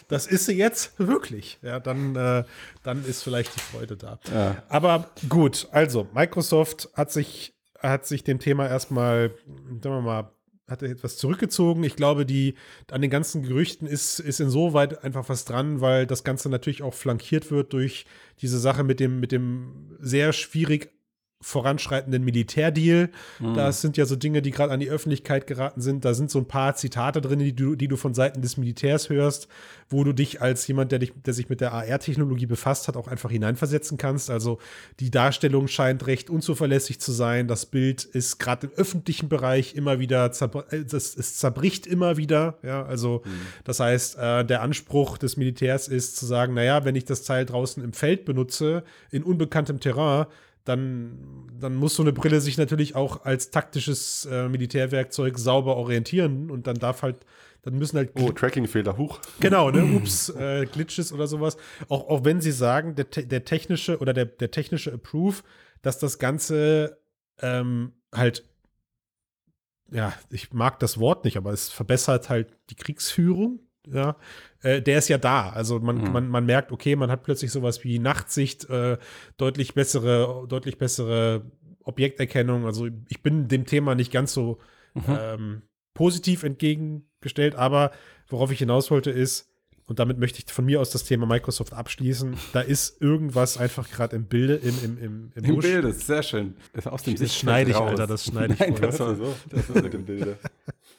Das ist sie jetzt wirklich. Ja, dann, äh, dann ist vielleicht die Freude da. Ja. Aber gut, also Microsoft hat sich, hat sich dem Thema erstmal, sagen wir mal, hat er etwas zurückgezogen. Ich glaube, die an den ganzen Gerüchten ist, ist insoweit einfach was dran, weil das Ganze natürlich auch flankiert wird durch diese Sache mit dem, mit dem sehr schwierig voranschreitenden Militärdeal. Das sind ja so Dinge, die gerade an die Öffentlichkeit geraten sind. Da sind so ein paar Zitate drin, die du, die du von Seiten des Militärs hörst, wo du dich als jemand, der, dich, der sich mit der AR-Technologie befasst hat, auch einfach hineinversetzen kannst. Also die Darstellung scheint recht unzuverlässig zu sein. Das Bild ist gerade im öffentlichen Bereich immer wieder, zerbr äh, das, es zerbricht immer wieder. Ja, also das heißt, äh, der Anspruch des Militärs ist zu sagen, naja, wenn ich das Teil draußen im Feld benutze, in unbekanntem Terrain, dann, dann muss so eine Brille sich natürlich auch als taktisches äh, Militärwerkzeug sauber orientieren und dann darf halt, dann müssen halt Oh, Tracking-Fehler, huch. Genau, ne? Ups, äh, Glitches oder sowas. Auch, auch wenn sie sagen, der, der technische oder der, der technische Approve, dass das Ganze ähm, halt, ja, ich mag das Wort nicht, aber es verbessert halt die Kriegsführung. Ja, äh, der ist ja da. Also man, Mhm. man, man merkt, okay, man hat plötzlich sowas wie Nachtsicht, äh, deutlich bessere, deutlich bessere Objekterkennung. Also ich bin dem Thema nicht ganz so ähm, positiv entgegengestellt, aber worauf ich hinaus wollte ist, und damit möchte ich von mir aus das Thema Microsoft abschließen, da ist irgendwas einfach gerade im Bilde, im, im, im, im, Im Busch. Bild ist sehr schön. Ist aus dem Das Sichtfeld schneide ich, raus. Alter, das schneide ich Nein, das war so. Das ist mit dem Bilde.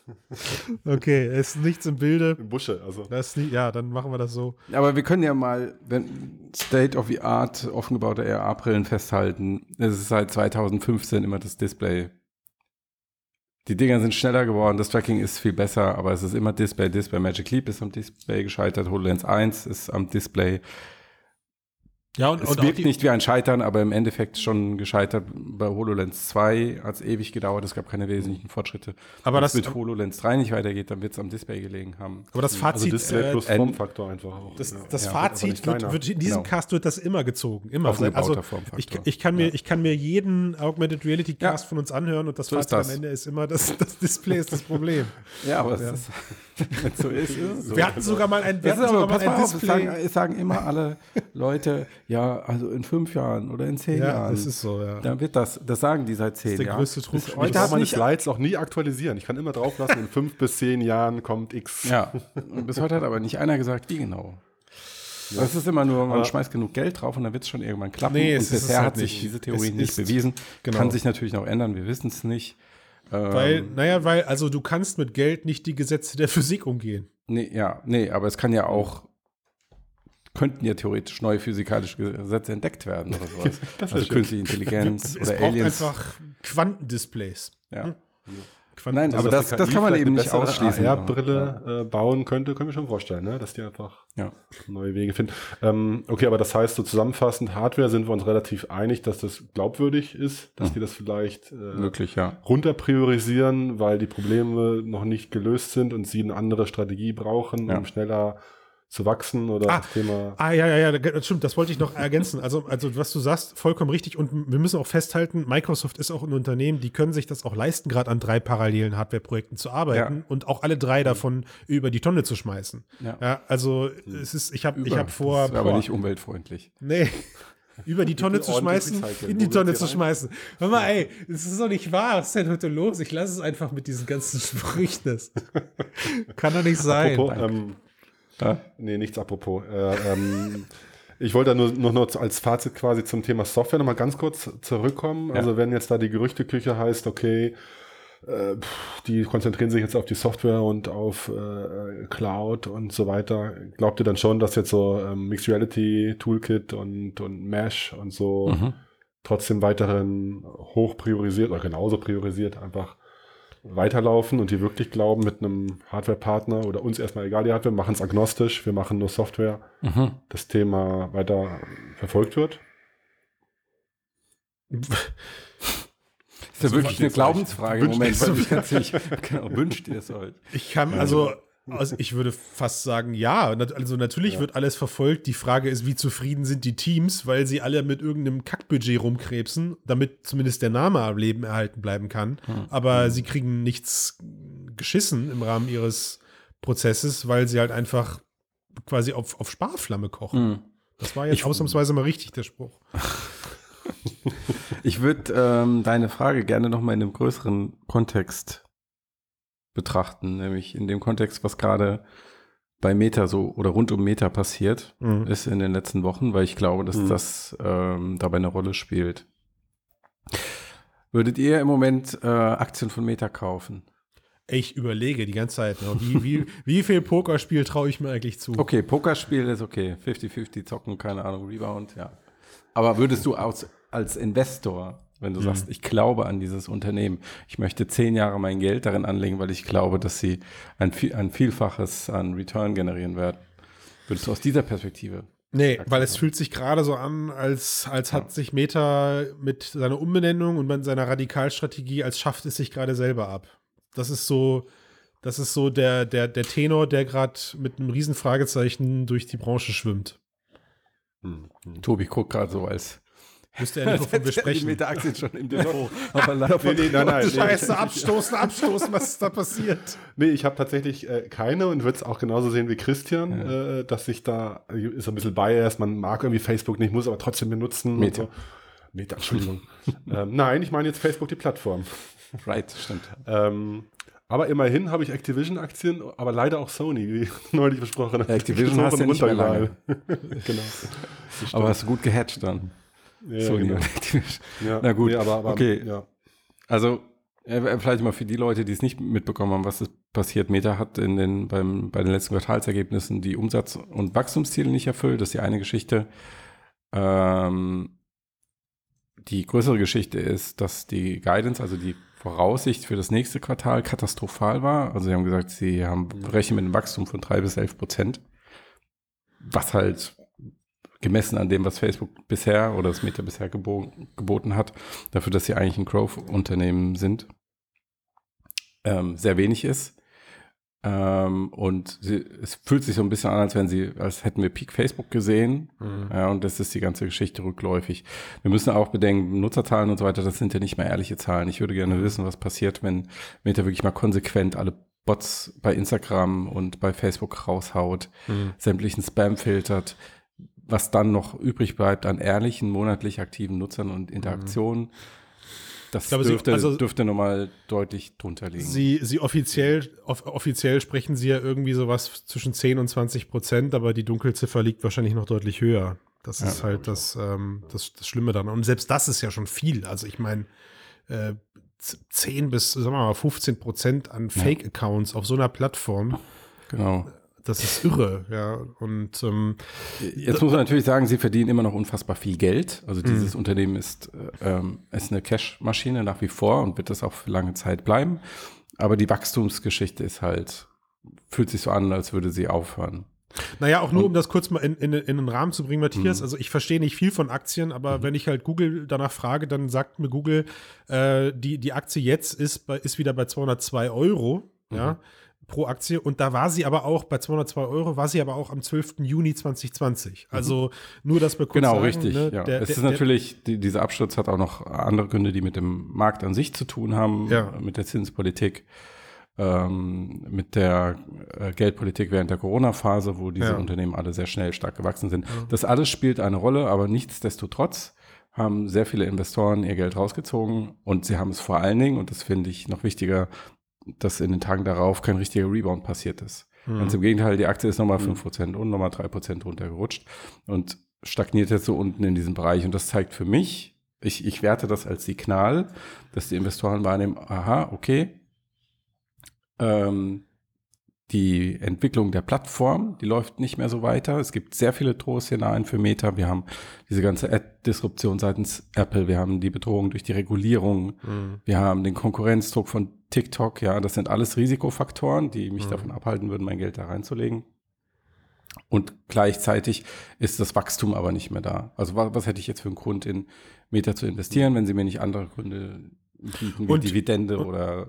Okay, es ist nichts im Bilde. Im Busche, also. Das nie, ja, dann machen wir das so. Aber wir können ja mal, wenn State of the Art offengebaute AR-Brillen festhalten. Es ist seit 2015 immer das Display. Die Dinger sind schneller geworden, das Tracking ist viel besser, aber es ist immer Display, Display. Magic Leap ist am Display gescheitert, HoloLens 1 ist am Display. Ja, und, Es und wirkt nicht wie ein Scheitern, aber im Endeffekt schon gescheitert. Bei HoloLens 2 hat es ewig gedauert, es gab keine wesentlichen Fortschritte. Aber Wenn das- es mit HoloLens 3 nicht weitergeht, dann wird es am Display gelegen haben. aber das Also Fazit, Display äh, plus äh, Formfaktor einfach auch. das, ja. das Ja, Fazit wird, wird in diesem Genau. Cast wird das immer gezogen. Immer. Aufgebauter Also ich, ich, kann mir, ich kann mir jeden Augmented Reality Cast Ja. von uns anhören und das So Fazit das. am Ende ist immer, das, das Display ist das Problem. Ja, aber es ist, so ist, ist es so. Wir hatten sogar mal ein, wir Das hatten sogar mal ein mal auf, sagen, Display. sagen immer alle Leute, ja, also in fünf Jahren oder in zehn Ja, Jahren. das ist so, ja. Dann wird das, das sagen die seit zehn ist der Jahren. größte Trug. Ich hat meine Slides auch nie aktualisieren. Ich kann immer drauf lassen, in fünf bis zehn Jahren kommt X. ja, und bis heute hat aber nicht einer gesagt, wie genau. Das ist immer nur, man Aber- schmeißt genug Geld drauf und dann wird es schon irgendwann klappen. Nee, und es es bisher halt hat sich diese Theorie nicht bewiesen. genau. Kann sich natürlich noch ändern, wir wissen es nicht. Ähm, Weil, naja, weil, also du kannst mit Geld nicht die Gesetze der Physik umgehen. Nee, ja, nee, aber es kann ja auch, könnten ja theoretisch neue physikalische Gesetze entdeckt werden oder sowas. Also künstliche Intelligenz Es oder braucht Aliens. einfach Quantendisplays. ja. Quanten Nein, aber das- das kann man eben nicht ausschließen. AR-Brille äh, bauen könnte, können wir schon vorstellen, ne? dass die einfach ja. neue Wege finden. Ähm, okay, aber das heißt, so zusammenfassend, Hardware sind wir uns relativ einig, dass das glaubwürdig ist, dass Hm. die das vielleicht äh, Möglich, ja. runter priorisieren, weil die Probleme noch nicht gelöst sind und sie eine andere Strategie brauchen, Ja. um schneller zu wachsen oder Ah, das Thema. Ah, ja, ja, ja, das stimmt, das wollte ich noch ergänzen. Also, also, was du sagst, vollkommen richtig. Und wir müssen auch festhalten, Microsoft ist auch ein Unternehmen, die können sich das auch leisten, gerade an drei parallelen Hardware-Projekten zu arbeiten Ja. und auch alle drei davon über die Tonne zu schmeißen. Ja. also, es ist, ich habe ich hab vor. Das ist aber boah, nicht umweltfreundlich. Nee. Über die Tonne zu schmeißen, in die Tonne zu schmeißen. Hör mal, ey, das ist doch nicht wahr. Was ist denn heute los? Ich lasse es einfach mit diesen ganzen Sprüchen. Das kann doch nicht sein. Apropos, ähm, Ja? nee, nichts apropos. Äh, ähm, ich wollte da nur, nur noch als Fazit quasi zum Thema Software nochmal ganz kurz zurückkommen. Ja. Also wenn jetzt da die Gerüchteküche heißt, okay, äh, die konzentrieren sich jetzt auf die Software und auf äh, Cloud und so weiter. Glaubt ihr dann schon, dass jetzt so ähm, Mixed Reality Toolkit und, und Mesh und so Mhm. trotzdem weiterhin hoch priorisiert oder genauso priorisiert einfach weiterlaufen und die wirklich glauben, mit einem Hardware-Partner oder uns erstmal egal die Hardware, machen es agnostisch, wir machen nur Software, Mhm. das Thema weiter verfolgt wird? Ist ja So wirklich eine Glaubensfrage im Moment, weil ich ganz nicht, genau, wünscht ihr es euch. Ich kann, also, also ich würde fast sagen, ja. Also natürlich wird alles verfolgt. Die Frage ist, wie zufrieden sind die Teams, weil sie alle mit irgendeinem Kackbudget rumkrebsen, damit zumindest der Name am Leben erhalten bleiben kann. Aber sie kriegen nichts geschissen im Rahmen ihres Prozesses, weil sie halt einfach quasi auf, auf Sparflamme kochen. Mhm. Das war jetzt ausnahmsweise mal richtig, der Spruch. Ich würde ähm, deine Frage gerne noch mal in einem größeren Kontext betrachten, nämlich in dem Kontext, was gerade bei Meta so oder rund um Meta passiert Mhm. ist in den letzten Wochen, weil ich glaube, dass Mhm. das ähm, dabei eine Rolle spielt. Würdet ihr im Moment äh, Aktien von Meta kaufen? Ich überlege die ganze Zeit, ne, wie, wie, wie viel Pokerspiel traue ich mir eigentlich zu? Okay, Pokerspiel ist okay. 50-50 zocken, keine Ahnung, Rebound, ja. Aber würdest du aus, als Investor, wenn du sagst, ich glaube an dieses Unternehmen, ich möchte zehn Jahre mein Geld darin anlegen, weil ich glaube, dass sie ein, ein Vielfaches an Return generieren werden, würdest du aus dieser Perspektive? Nee, weil es fühlt sich gerade so an, als, als hat sich Meta mit seiner Umbenennung und mit seiner Radikalstrategie, als schafft es sich gerade selber ab. Das ist so, das ist so der, der, der Tenor, der gerade mit einem riesen Fragezeichen durch die Branche schwimmt. Hm, hm. Tobi guckt gerade so als Müsste er nicht, wovon wir Die sprechen. Meta-Aktien schon im Depot. Aber leider Nee, nee, nein, nein, nee. Scheiße, abstoßen, abstoßen, was ist da passiert? Nee, ich habe tatsächlich äh, keine und würde es auch genauso sehen wie Christian, äh, dass sich da ist ein bisschen biased, man mag irgendwie Facebook nicht, muss aber trotzdem benutzen. Meta. So. Meta, Entschuldigung. ähm, nein, ich meine jetzt Facebook, die Plattform. Right, stimmt. Ähm, aber immerhin habe ich Activision-Aktien, aber leider auch Sony, wie neulich besprochen. Activision Hoch hast du nicht mehr lange. genau. Aber hast du gut gehatcht dann. Ja, Sony genau. Ja, Na gut, nee, aber, aber, okay. Ja. Also, äh, vielleicht mal für die Leute, die es nicht mitbekommen haben, was ist passiert. Meta hat in den, beim, bei den letzten Quartalsergebnissen die Umsatz- und Wachstumsziele nicht erfüllt. Das ist die eine Geschichte. Ähm, die größere Geschichte ist, dass die Guidance, also die Voraussicht für das nächste Quartal katastrophal war. Also sie haben gesagt, sie haben rechnen mit einem Wachstum von drei bis elf Prozent. Was halt gemessen an dem, was Facebook bisher oder das Meta bisher gebo geboten hat, dafür, dass sie eigentlich ein Growth-Unternehmen sind, ähm, sehr wenig ist. Ähm, und sie, es fühlt sich so ein bisschen an, als wenn sie, als hätten wir Peak Facebook gesehen. Mhm. Ja, und das ist die ganze Geschichte rückläufig. Wir müssen auch bedenken, Nutzerzahlen und so weiter, das sind ja nicht mehr ehrliche Zahlen. Ich würde gerne wissen, was passiert, wenn Meta wirklich mal konsequent alle Bots bei Instagram und bei Facebook raushaut, mhm. sämtlichen Spam filtert, was dann noch übrig bleibt an ehrlichen, monatlich aktiven Nutzern und Interaktionen. Mhm das glaube, dürfte, sie, also, dürfte nochmal deutlich drunter liegen. Sie, sie offiziell, off, offiziell sprechen sie ja irgendwie sowas zwischen 10 und 20 Prozent, aber die Dunkelziffer liegt wahrscheinlich noch deutlich höher. Das ja, ist halt das, ähm, das, das Schlimme dann. Und selbst das ist ja schon viel. Also ich meine, äh, 10 bis, sagen wir mal, 15 Prozent an Fake-Accounts auf so einer Plattform. Genau das ist irre, ja. Und ähm, jetzt muss man natürlich sagen, sie verdienen immer noch unfassbar viel Geld. Also dieses mhm. Unternehmen ist, äh, ähm, ist eine Cash-Maschine nach wie vor und wird das auch für lange Zeit bleiben. Aber die Wachstumsgeschichte ist halt, fühlt sich so an, als würde sie aufhören. Naja, auch nur, um das kurz mal in, in, in den Rahmen zu bringen, Matthias. Mhm. Also ich verstehe nicht viel von Aktien, aber mhm. wenn ich halt Google danach frage, dann sagt mir Google, äh, die, die Aktie jetzt ist, bei, ist wieder bei 202 Euro. Ja. Mhm pro Aktie. Und da war sie aber auch, bei 202 Euro, war sie aber auch am 12. Juni 2020. Mhm. Also nur, dass wir kurz Genau, sagen, richtig. Ne, ja. der, es ist der, natürlich, die, dieser Absturz hat auch noch andere Gründe, die mit dem Markt an sich zu tun haben, ja. mit der Zinspolitik. Ähm, mit der äh, Geldpolitik während der Corona-Phase, wo diese ja. Unternehmen alle sehr schnell stark gewachsen sind. Das alles spielt eine Rolle, aber nichtsdestotrotz haben sehr viele Investoren ihr Geld rausgezogen und sie haben es vor allen Dingen, und das finde ich noch wichtiger, dass in den Tagen darauf kein richtiger Rebound passiert ist. Mhm. Ganz im Gegenteil, die Aktie ist nochmal mhm. 5% und nochmal 3% runtergerutscht und stagniert jetzt so unten in diesem Bereich. Und das zeigt für mich, ich, ich werte das als Signal, dass die Investoren wahrnehmen, aha, okay, ähm, die Entwicklung der Plattform, die läuft nicht mehr so weiter. Es gibt sehr viele Drohszenarien für Meta. Wir haben diese ganze Ad-Disruption seitens Apple. Wir haben die Bedrohung durch die Regulierung. Mhm. Wir haben den Konkurrenzdruck von TikTok. Ja, das sind alles Risikofaktoren, die mich mhm. davon abhalten würden, mein Geld da reinzulegen. Und gleichzeitig ist das Wachstum aber nicht mehr da. Also was, was hätte ich jetzt für einen Grund in Meta zu investieren, wenn sie mir nicht andere Gründe und, Dividende und, oder.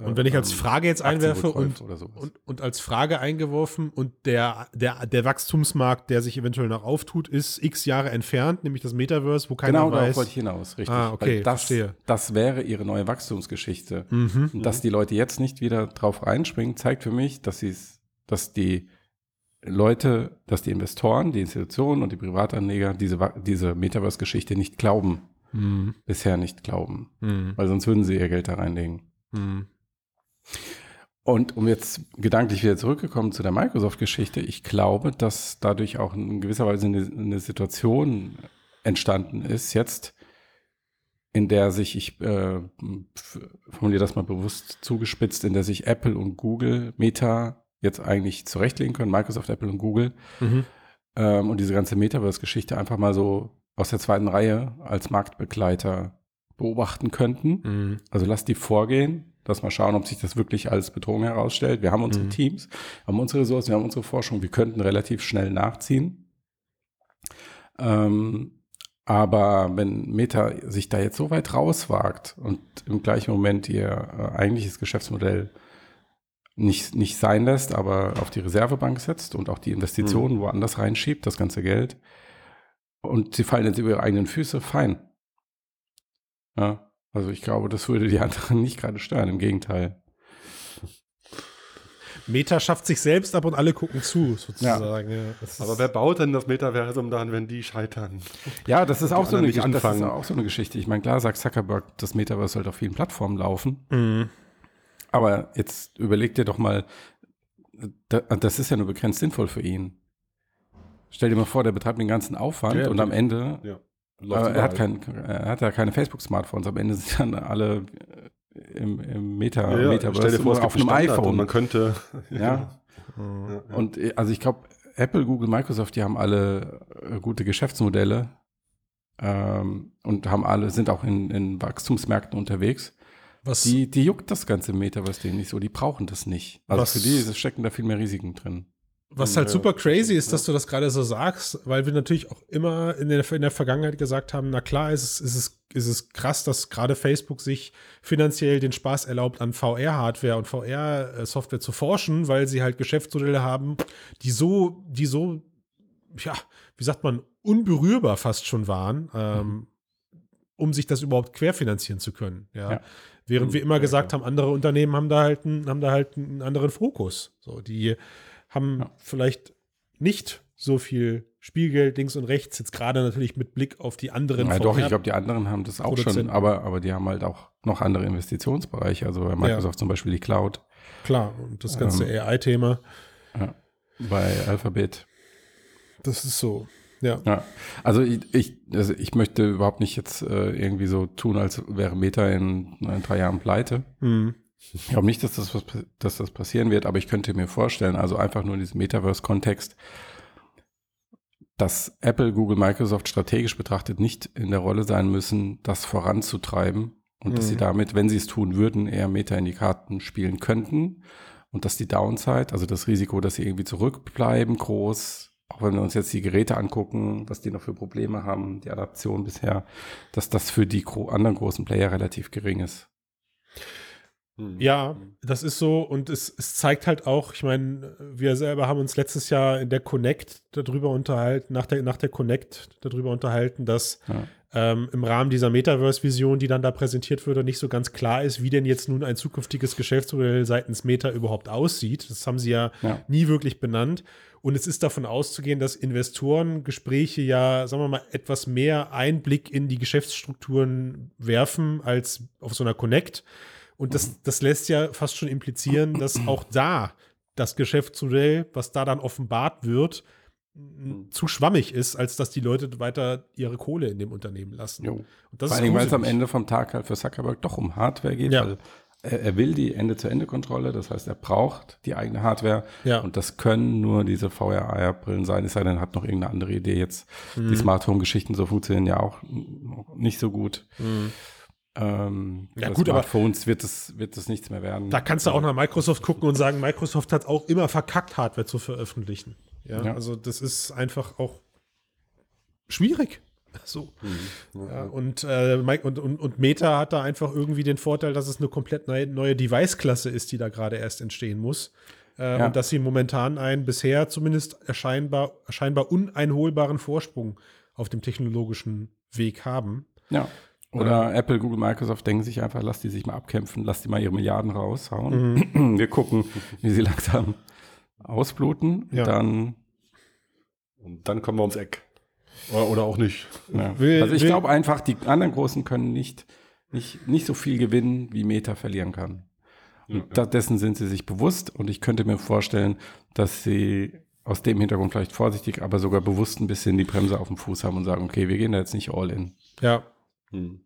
Äh, und wenn ich als ähm, Frage jetzt einwerfe und, und, und, als Frage eingeworfen und der, der, der Wachstumsmarkt, der sich eventuell noch auftut, ist x Jahre entfernt, nämlich das Metaverse, wo keiner genau, weiß. Genau, darauf wollte ich hinaus, richtig. Ah, okay, das, verstehe. Das wäre ihre neue Wachstumsgeschichte. Mhm. Dass die Leute jetzt nicht wieder drauf reinspringen, zeigt für mich, dass sie dass die Leute, dass die Investoren, die Institutionen und die Privatanleger diese, diese Metaverse-Geschichte nicht glauben mhm. bisher nicht glauben. Mhm. Weil sonst würden sie ihr Geld da reinlegen. Mhm. Und um jetzt gedanklich wieder zurückgekommen zu der Microsoft-Geschichte, ich glaube, dass dadurch auch in gewisser Weise eine, eine Situation entstanden ist, jetzt, in der sich, ich äh, formuliere das mal bewusst zugespitzt, in der sich Apple und Google, Meta jetzt eigentlich zurechtlegen können, Microsoft, Apple und Google, mhm. ähm, und diese ganze Metaverse-Geschichte einfach mal so aus der zweiten Reihe als Marktbegleiter beobachten könnten. Mhm. Also lass die vorgehen, lass mal schauen, ob sich das wirklich als Bedrohung herausstellt. Wir haben unsere mhm. Teams, haben unsere Ressourcen, wir haben unsere Forschung, wir könnten relativ schnell nachziehen. Ähm, aber wenn Meta sich da jetzt so weit rauswagt und im gleichen Moment ihr äh, eigentliches Geschäftsmodell nicht, nicht sein lässt, aber auf die Reservebank setzt und auch die Investitionen mhm. woanders reinschiebt, das ganze Geld, und sie fallen jetzt über ihre eigenen Füße, fein. Ja, also ich glaube, das würde die anderen nicht gerade stören, im Gegenteil. Meta schafft sich selbst ab und alle gucken zu, sozusagen. Ja. Ja, Aber wer baut denn das Metaversum dann, wenn die scheitern? Ja, das ist, auch so, eine, das ist auch so eine Geschichte. Ich meine, klar sagt Zuckerberg, das Metaverse sollte auf vielen Plattformen laufen. Mhm. Aber jetzt überleg dir doch mal, das ist ja nur begrenzt sinnvoll für ihn. Stell dir mal vor, der betreibt den ganzen Aufwand ja, und am Ende, ja. äh, er, hat kein, er hat ja keine Facebook-Smartphones, am Ende sind dann alle äh, im, im Meta, ja, Metaverse stell dir vor, auf einem iPhone. man könnte. Ja. Und äh, also ich glaube, Apple, Google, Microsoft, die haben alle äh, gute Geschäftsmodelle ähm, und haben alle, sind auch in, in Wachstumsmärkten unterwegs. Was? Die, die juckt das ganze Metaverse denen nicht so, die brauchen das nicht. Also was? für die stecken da viel mehr Risiken drin. Was halt super crazy ist, dass du das gerade so sagst, weil wir natürlich auch immer in der, in der Vergangenheit gesagt haben, na klar ist es, ist es, ist es krass, dass gerade Facebook sich finanziell den Spaß erlaubt, an VR-Hardware und VR-Software zu forschen, weil sie halt Geschäftsmodelle haben, die so, die so, ja, wie sagt man, unberührbar fast schon waren, ähm, um sich das überhaupt querfinanzieren zu können. Ja. Ja. Während wir Mhm, immer ja, gesagt haben, andere Unternehmen haben da halt einen, haben da halt einen anderen Fokus. So, die haben Ja. vielleicht nicht so viel Spielgeld links und rechts, jetzt gerade natürlich mit Blick auf die anderen Ja, doch, ich glaube, die anderen haben das auch schon, aber, aber die haben halt auch noch andere Investitionsbereiche. Also bei Microsoft zum Beispiel die Cloud, Klar, und das ganze Ähm, AI-Thema, bei Alphabet. das ist so. Ja. Ja, also ich, ich, also ich möchte überhaupt nicht jetzt äh, irgendwie so tun, als wäre Meta in, in drei Jahren pleite. Hm. Ich glaube nicht, dass das, was, dass das passieren wird, aber ich könnte mir vorstellen, also einfach nur in diesem Metaverse-Kontext, dass Apple, Google, Microsoft strategisch betrachtet nicht in der Rolle sein müssen, das voranzutreiben und dass Mhm. sie damit, wenn sie es tun würden, eher Meta in die Karten spielen könnten und dass die Downside, also das Risiko, dass sie irgendwie zurückbleiben, groß, auch wenn wir uns jetzt die Geräte angucken, was die noch für Probleme haben, die Adaption bisher, dass das für die anderen großen Player relativ gering ist. Ja, das ist so und es, es zeigt halt auch, ich meine, wir selber haben uns letztes Jahr in der Connect darüber unterhalten, nach der, nach der Connect darüber unterhalten, dass Ja. ähm, im Rahmen dieser Metaverse-Vision, die dann da präsentiert wurde, nicht so ganz klar ist, wie denn jetzt nun ein zukünftiges Geschäftsmodell seitens Meta überhaupt aussieht. Das haben sie ja, Ja. nie wirklich benannt. Und es ist davon auszugehen, dass Investorengespräche ja, sagen wir mal, etwas mehr Einblick in die Geschäftsstrukturen werfen als auf so einer Connect. Und das, das lässt ja fast schon implizieren, dass auch da das Geschäftsmodell, was da dann offenbart wird, m, zu schwammig ist, als dass die Leute weiter ihre Kohle in dem Unternehmen lassen. Jo. Und das Vor allem, weil es am. Ende vom Tag halt für Zuckerberg doch um Hardware geht, Ja. weil er, er will die Ende-zu-Ende-Kontrolle, das heißt, er braucht die eigene Hardware Ja. und das können nur diese VR-Brillen sein, es sei denn, er hat noch irgendeine andere Idee jetzt. Mhm. Die Smart Home-Geschichten so funktionieren ja auch nicht so gut. Mhm. Ähm, Ja, gut, aber- Smartphones wird es wird es nichts mehr werden. Da kannst du auch nach Microsoft gucken und sagen, Microsoft hat auch immer verkackt, Hardware zu veröffentlichen. Ja, Ja. also das ist einfach auch schwierig. So. Ja, und, äh, und, und, und Meta hat da einfach irgendwie den Vorteil, dass es eine komplett neue, neue Device-Klasse ist, die da gerade erst entstehen muss. Äh, Ja. Und dass sie momentan einen bisher zumindest erscheinbar, erscheinbar uneinholbaren Vorsprung auf dem technologischen Weg haben. Ja. Oder Apple, Google, Microsoft denken sich einfach, lass die sich mal abkämpfen, lass die mal ihre Milliarden raushauen. Mhm. Wir gucken, wie sie langsam ausbluten. Ja. Dann Und dann kommen wir ums Eck. Oder, oder auch nicht. Ja. Will- also ich glaube einfach, die anderen Großen können nicht, nicht, nicht so viel gewinnen, wie Meta verlieren kann. Und da, dessen sind sie sich bewusst und ich könnte mir vorstellen, dass sie aus dem Hintergrund vielleicht vorsichtig, aber sogar bewusst ein bisschen die Bremse auf dem Fuß haben und sagen, okay, wir gehen da jetzt nicht all in. Ja. Hm.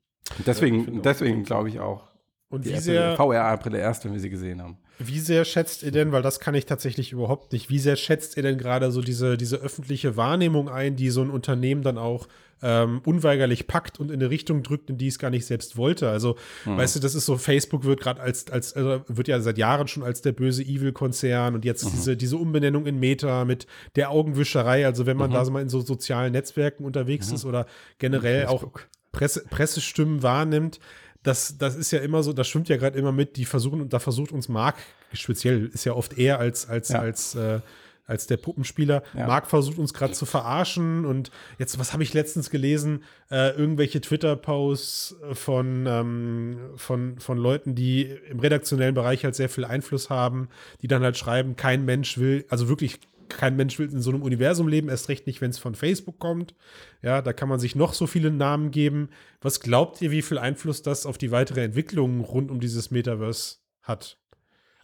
Deswegen, auch. deswegen glaube ich auch, Und die wie sehr, VR-Brille erst, wenn wir sie gesehen haben. Wie sehr schätzt ihr denn, weil das kann ich tatsächlich überhaupt nicht, wie sehr schätzt ihr denn gerade so diese, diese öffentliche Wahrnehmung ein, die so ein Unternehmen dann auch ähm, unweigerlich packt und in eine Richtung drückt, in die es gar nicht selbst wollte? Also, weißt du, das ist so, Facebook wird gerade als, als also wird ja seit Jahren schon als der böse Evil-Konzern und jetzt diese, diese Umbenennung in Meta mit der Augenwischerei, also wenn man da so mal in so sozialen Netzwerken unterwegs ist oder generell auch. Presse, Pressestimmen wahrnimmt, das, das ist ja immer so, das schwimmt ja gerade immer mit, die versuchen, und da versucht uns Mark, speziell ist ja oft er als, als, Ja. als, äh, als der Puppenspieler. Ja. Mark versucht uns gerade zu verarschen und jetzt, was habe ich letztens gelesen? Äh, irgendwelche Twitter-Posts von, ähm, von, von Leuten, die im redaktionellen Bereich halt sehr viel Einfluss haben, die dann halt schreiben, kein Mensch will, also wirklich kein Mensch will in so einem Universum leben, erst recht nicht, wenn es von Facebook kommt. Ja, da kann man sich noch so viele Namen geben. Was glaubt ihr, wie viel Einfluss das auf die weitere Entwicklung rund um dieses Metaverse hat?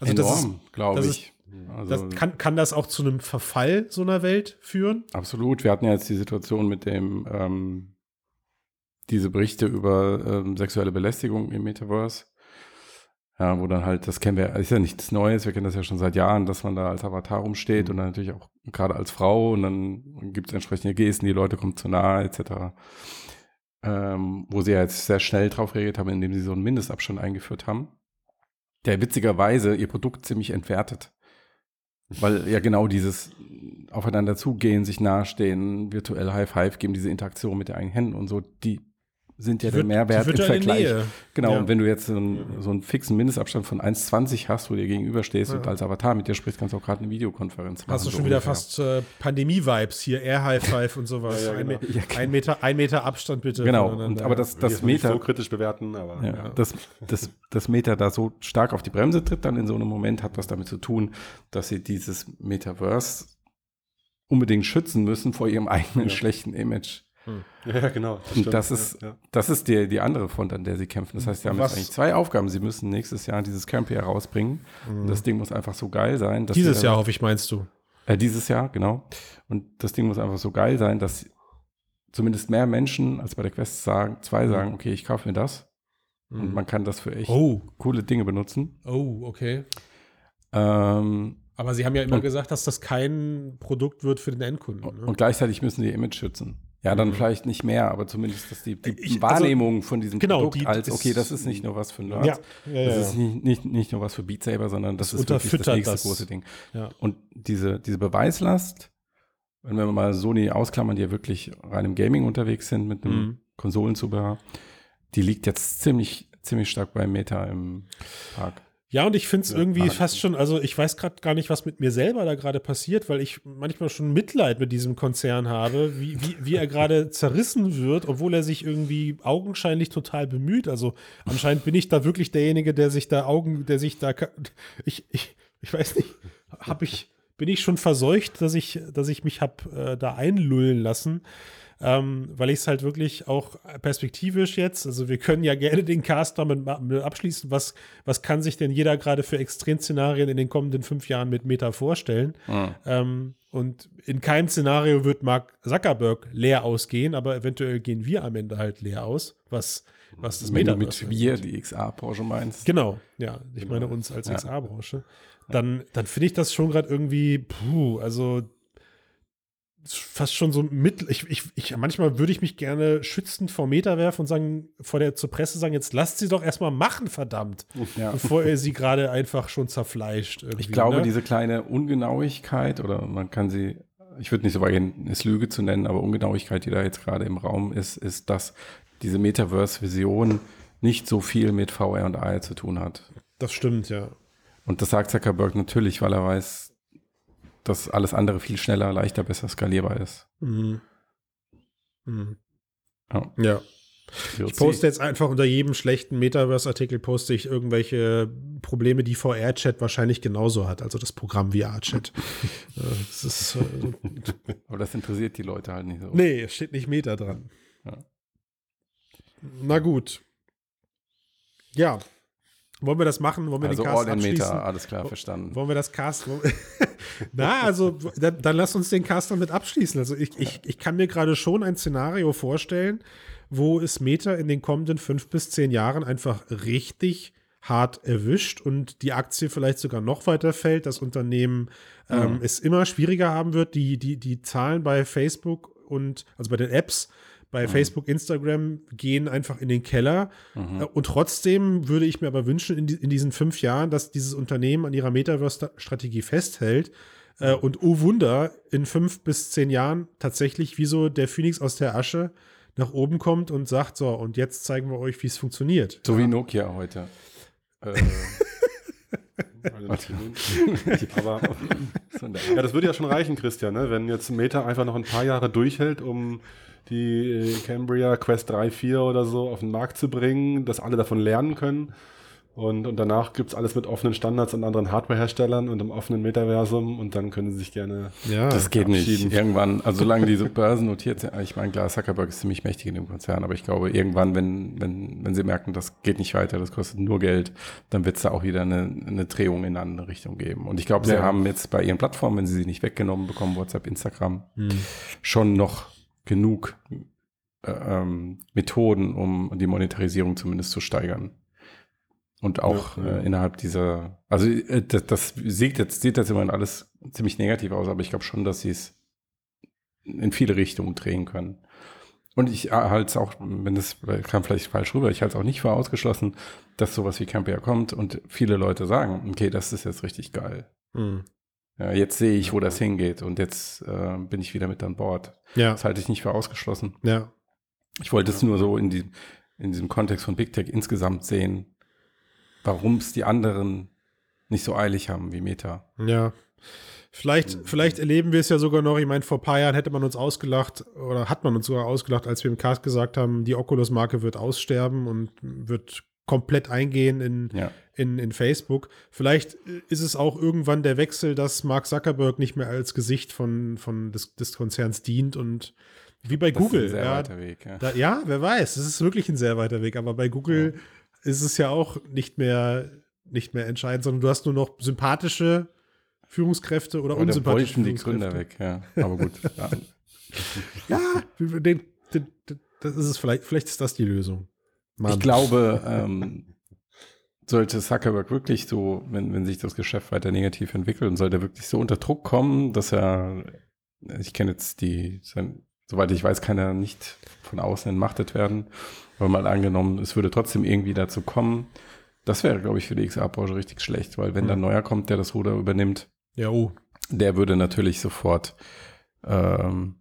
Also Enorm, glaube ich. Also, das kann, kann das auch zu einem Verfall so einer Welt führen? Absolut. Wir hatten ja jetzt die Situation mit dem, ähm, diese Berichte über ähm, sexuelle Belästigung im Metaverse. Ja, wo dann halt, das kennen wir, ist ja nichts Neues, wir kennen das ja schon seit Jahren, dass man da als Avatar rumsteht und dann natürlich auch gerade als Frau und dann gibt es entsprechende Gesten, die Leute kommen zu nahe, etc. Ähm, wo sie ja jetzt sehr schnell drauf reagiert haben, indem sie so einen Mindestabstand eingeführt haben, der witzigerweise ihr Produkt ziemlich entwertet. Weil ja genau dieses aufeinander zugehen, sich nahestehen, virtuell High Five geben, diese Interaktion mit den eigenen Händen und so, die sind ja Die der wird- Mehrwert die im Vergleich. Nähe. Genau, Ja. und wenn du jetzt so einen, so einen fixen Mindestabstand von 1,20 hast, wo du dir gegenüberstehst und als Avatar mit dir sprichst, kannst du auch gerade eine Videokonferenz machen. Hast du so schon wieder ungefähr. fast äh, Pandemie-Vibes hier, Air High Five und sowas. Ja, ja, ein, genau. Me ein, Meter, ein Meter Abstand bitte. Genau, und, aber das, Das Meta, so kritisch bewerten, aber ja, Das, das, das Meta da so stark auf die Bremse tritt, dann in so einem Moment hat was damit zu tun, dass sie dieses Metaverse unbedingt schützen müssen vor ihrem eigenen Ja. schlechten Image. Ja, genau. Und stimmt. das ist, ja, ja. das ist die, die andere Front, an der sie kämpfen. Das heißt, sie haben Was- jetzt eigentlich zwei Aufgaben. Sie müssen nächstes Jahr dieses Camp hier rausbringen. Und das Ding muss einfach so geil sein. Dass Dieses sie Jahr, hoffe ich, meinst du. Äh, dieses Jahr, genau. Und das Ding muss einfach so geil sein, dass zumindest mehr Menschen als bei der Quest sagen, zwei sagen, okay, ich kaufe mir das. Und man kann das für echt Oh, coole Dinge benutzen. oh, okay. Ähm, Aber sie haben ja immer Und- gesagt, dass das kein Produkt wird für den Endkunden. Ne? Und gleichzeitig müssen die Image schützen. Ja, dann vielleicht nicht mehr, aber zumindest, dass die, die Ich- also- Wahrnehmung von diesem Genau, Produkt die- als, okay, das ist nicht nur was für Nerds, ja, ja, ja, das ist nicht, nicht, nicht nur was für Beat Saber, sondern das, Das ist wirklich das nächste das. große Ding. Und diese, diese Beweislast, wenn wir mal Sony ausklammern, die ja wirklich rein im Gaming unterwegs sind mit einem Mhm. Konsolenzubehör, die liegt jetzt ziemlich, ziemlich stark bei Meta im Park. Ja, und ich finde es Ja, irgendwie aber- fast schon, also ich weiß gerade gar nicht, was mit mir selber da gerade passiert, weil ich manchmal schon Mitleid mit diesem Konzern habe, wie, wie, wie er gerade zerrissen wird, obwohl er sich irgendwie augenscheinlich total bemüht. Also anscheinend bin ich da wirklich derjenige, der sich da Augen, der sich da, ich, ich, ich weiß nicht, habe ich, bin ich schon verseucht, dass ich, dass ich mich habe äh, da einlullen lassen. Ähm, weil ich es halt wirklich auch perspektivisch jetzt, also wir können ja gerne den Cast damit abschließen, was, was kann sich denn jeder gerade für Extremszenarien in den kommenden fünf Jahren mit Meta vorstellen? Ähm, und in keinem Szenario wird Mark Zuckerberg leer ausgehen, aber eventuell gehen wir am Ende halt leer aus, was, was das Wenn du mit wir die XA-Branche meinst. Genau, ja. Ich meine uns als Ja. XA-Branche. Dann, dann finde ich das schon gerade irgendwie, puh, also fast schon so mit. Ich, ich, ich, manchmal würde ich mich gerne schützend vor Meta werfen und sagen, vor der zur Presse sagen, jetzt lasst sie doch erstmal machen, verdammt. Ja. Bevor ihr sie gerade einfach schon zerfleischt. Ich glaube, ne? diese kleine Ungenauigkeit oder man kann sie, ich würde nicht so weit gehen, es Lüge zu nennen, aber Ungenauigkeit, die da jetzt gerade im Raum ist, ist, dass diese Metaverse-Vision nicht so viel mit VR und AR zu tun hat. Das stimmt, ja. Und das sagt Zuckerberg natürlich, weil er weiß, dass alles andere viel schneller, leichter, besser skalierbar ist. Mhm. Mhm. Ja. Ja. Ich poste jetzt einfach unter jedem schlechten Metaverse-Artikel poste ich irgendwelche Probleme, die VR-Chat wahrscheinlich genauso hat, also das Programm VR-Chat. Äh, äh, Aber das interessiert die Leute halt nicht so. nee, es steht nicht Meta dran. Ja. Na gut. Ja. Wollen wir das machen? Wollen wir also den Cast All in abschließen? Meta, alles klar, verstanden. Wollen wir das Cast? Na, also dann, dann lass uns den Cast damit abschließen. Also ich, ich, ich kann mir gerade schon ein Szenario vorstellen, wo es Meta in den kommenden fünf bis zehn Jahren einfach richtig hart erwischt und die Aktie vielleicht sogar noch weiter fällt, das Unternehmen ähm, es immer schwieriger haben wird, die, die, die Zahlen bei Facebook und also bei den Apps bei Facebook, Instagram gehen einfach in den Keller. Äh, Und trotzdem würde ich mir aber wünschen, in, die, in diesen fünf Jahren, dass dieses Unternehmen an ihrer Metaverse-Strategie festhält. Äh, und oh Wunder, in fünf bis zehn Jahren tatsächlich wie so der Phönix aus der Asche nach oben kommt und sagt: So, und jetzt zeigen wir euch, wie es funktioniert. So wie Nokia heute. Äh, Also, aber ja, das würde ja schon reichen, Christian, ne? wenn jetzt Meta einfach noch ein paar Jahre durchhält, um die äh, Cambria Quest 3, 4 oder so auf den Markt zu bringen, dass alle davon lernen können. Und, und danach gibt es alles mit offenen Standards und anderen Hardware-Herstellern und im offenen Metaversum und dann können sie sich gerne. Ja, Das geht nicht. Irgendwann, also solange diese Börsen notiert sind, ich meine, klar, Zuckerberg ist ziemlich mächtig in dem Konzern, aber ich glaube, irgendwann, wenn, wenn, wenn sie merken, das geht nicht weiter, das kostet nur Geld, dann wird es da auch wieder eine, eine Drehung in eine andere Richtung geben. Und ich glaube, sie Ja. haben jetzt bei ihren Plattformen, wenn sie sie nicht weggenommen bekommen, WhatsApp, Instagram, schon noch genug äh, ähm, Methoden, um die Monetarisierung zumindest zu steigern. Und auch Ja, ja. Äh, innerhalb dieser, also äh, das, das sieht jetzt, sieht jetzt immerhin alles ziemlich negativ aus, aber ich glaube schon, dass sie es in viele Richtungen drehen können. Und ich halte es auch, wenn das kam vielleicht falsch rüber, ich halte es auch nicht für ausgeschlossen, dass sowas wie Campia kommt und viele Leute sagen, okay, das ist jetzt richtig geil. Hm. Jetzt sehe ich, wo das hingeht und jetzt äh, bin ich wieder mit an Bord. Ja, Das halte ich nicht für ausgeschlossen. ja. Ich wollte es nur so in, die, in diesem Kontext von Big Tech insgesamt sehen, warum es die anderen nicht so eilig haben wie Meta. Ja. Vielleicht, vielleicht erleben wir es ja sogar noch. Ich meine, vor ein paar Jahren hätte man uns ausgelacht oder hat man uns sogar ausgelacht, als wir im Cast gesagt haben, die Oculus-Marke wird aussterben und wird komplett eingehen in, Ja. In, in Facebook. Vielleicht ist es auch irgendwann der Wechsel, dass Mark Zuckerberg nicht mehr als Gesicht von, von des, des Konzerns dient und wie bei Das Google. ist ein sehr ja, weiter Weg. Ja. da, ja, wer weiß, es ist wirklich ein sehr weiter Weg, aber bei Google ist es ja auch nicht mehr, nicht mehr entscheidend, sondern du hast nur noch sympathische Führungskräfte oder Oder unsympathische die Gründer Führungskräfte. weg, ja. Aber gut. Ja. Ja, den, den, den, das ist es vielleicht, vielleicht ist das die Lösung. Mann. Ich glaube, ähm, sollte Zuckerberg wirklich so, wenn, wenn sich das Geschäft weiter negativ entwickelt und sollte er wirklich so unter Druck kommen, dass er, ich kenne jetzt die, sein, soweit ich weiß, kann er nicht von außen entmachtet werden, aber mal angenommen, es würde trotzdem irgendwie dazu kommen, das wäre, glaube ich, für die XR-Branche richtig schlecht, weil wenn Mhm. dann neuer kommt, der das Ruder übernimmt, Ja, oh. der würde natürlich sofort ähm,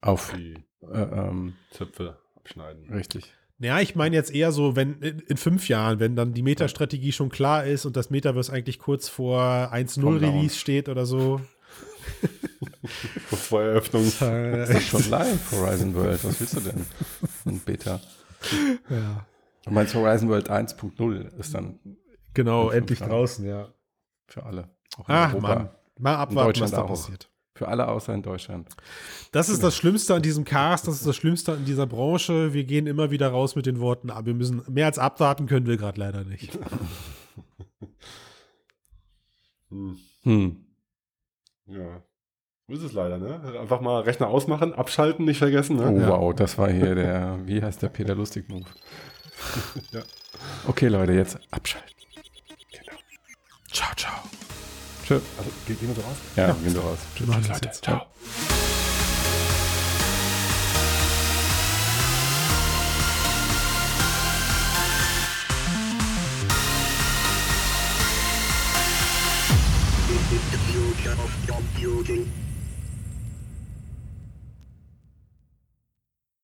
auf, Die äh, ähm, Zöpfe abschneiden. richtig. Ja, ich meine jetzt eher so, wenn in, fünf Jahren, wenn dann die Meta-Strategie schon klar ist und das Metaverse eigentlich kurz vor 1.0 Vom Launch. Release steht oder so. Vor Eröffnung. Äh, Das ist schon live, Horizon World. Was willst du denn? Und Beta. ja. Du meinst Horizon World 1.0 ist dann Genau, endlich Jahren. draußen, ja. für alle. Auch Ach, Europa. Mann. Mal abwarten, was da passiert. Für alle außer in Deutschland. Das ist das Schlimmste an diesem Cast, das ist das Schlimmste an dieser Branche. Wir gehen immer wieder raus mit den Worten, aber wir müssen mehr als abwarten können wir gerade leider nicht. Hm. Hm. Ja. So ist es leider, ne? Einfach mal Rechner ausmachen, abschalten, nicht vergessen, ne? Oh, Ja. wow, das war hier der, wie heißt der Peter Lustig-Move? Ja. Okay, Leute, jetzt abschalten. Genau. Ciao, ciao. Tschö. Also, ge- gehen wir so raus? Ja, gehen wir raus. Das Leute, jetzt. ciao. the future of computing.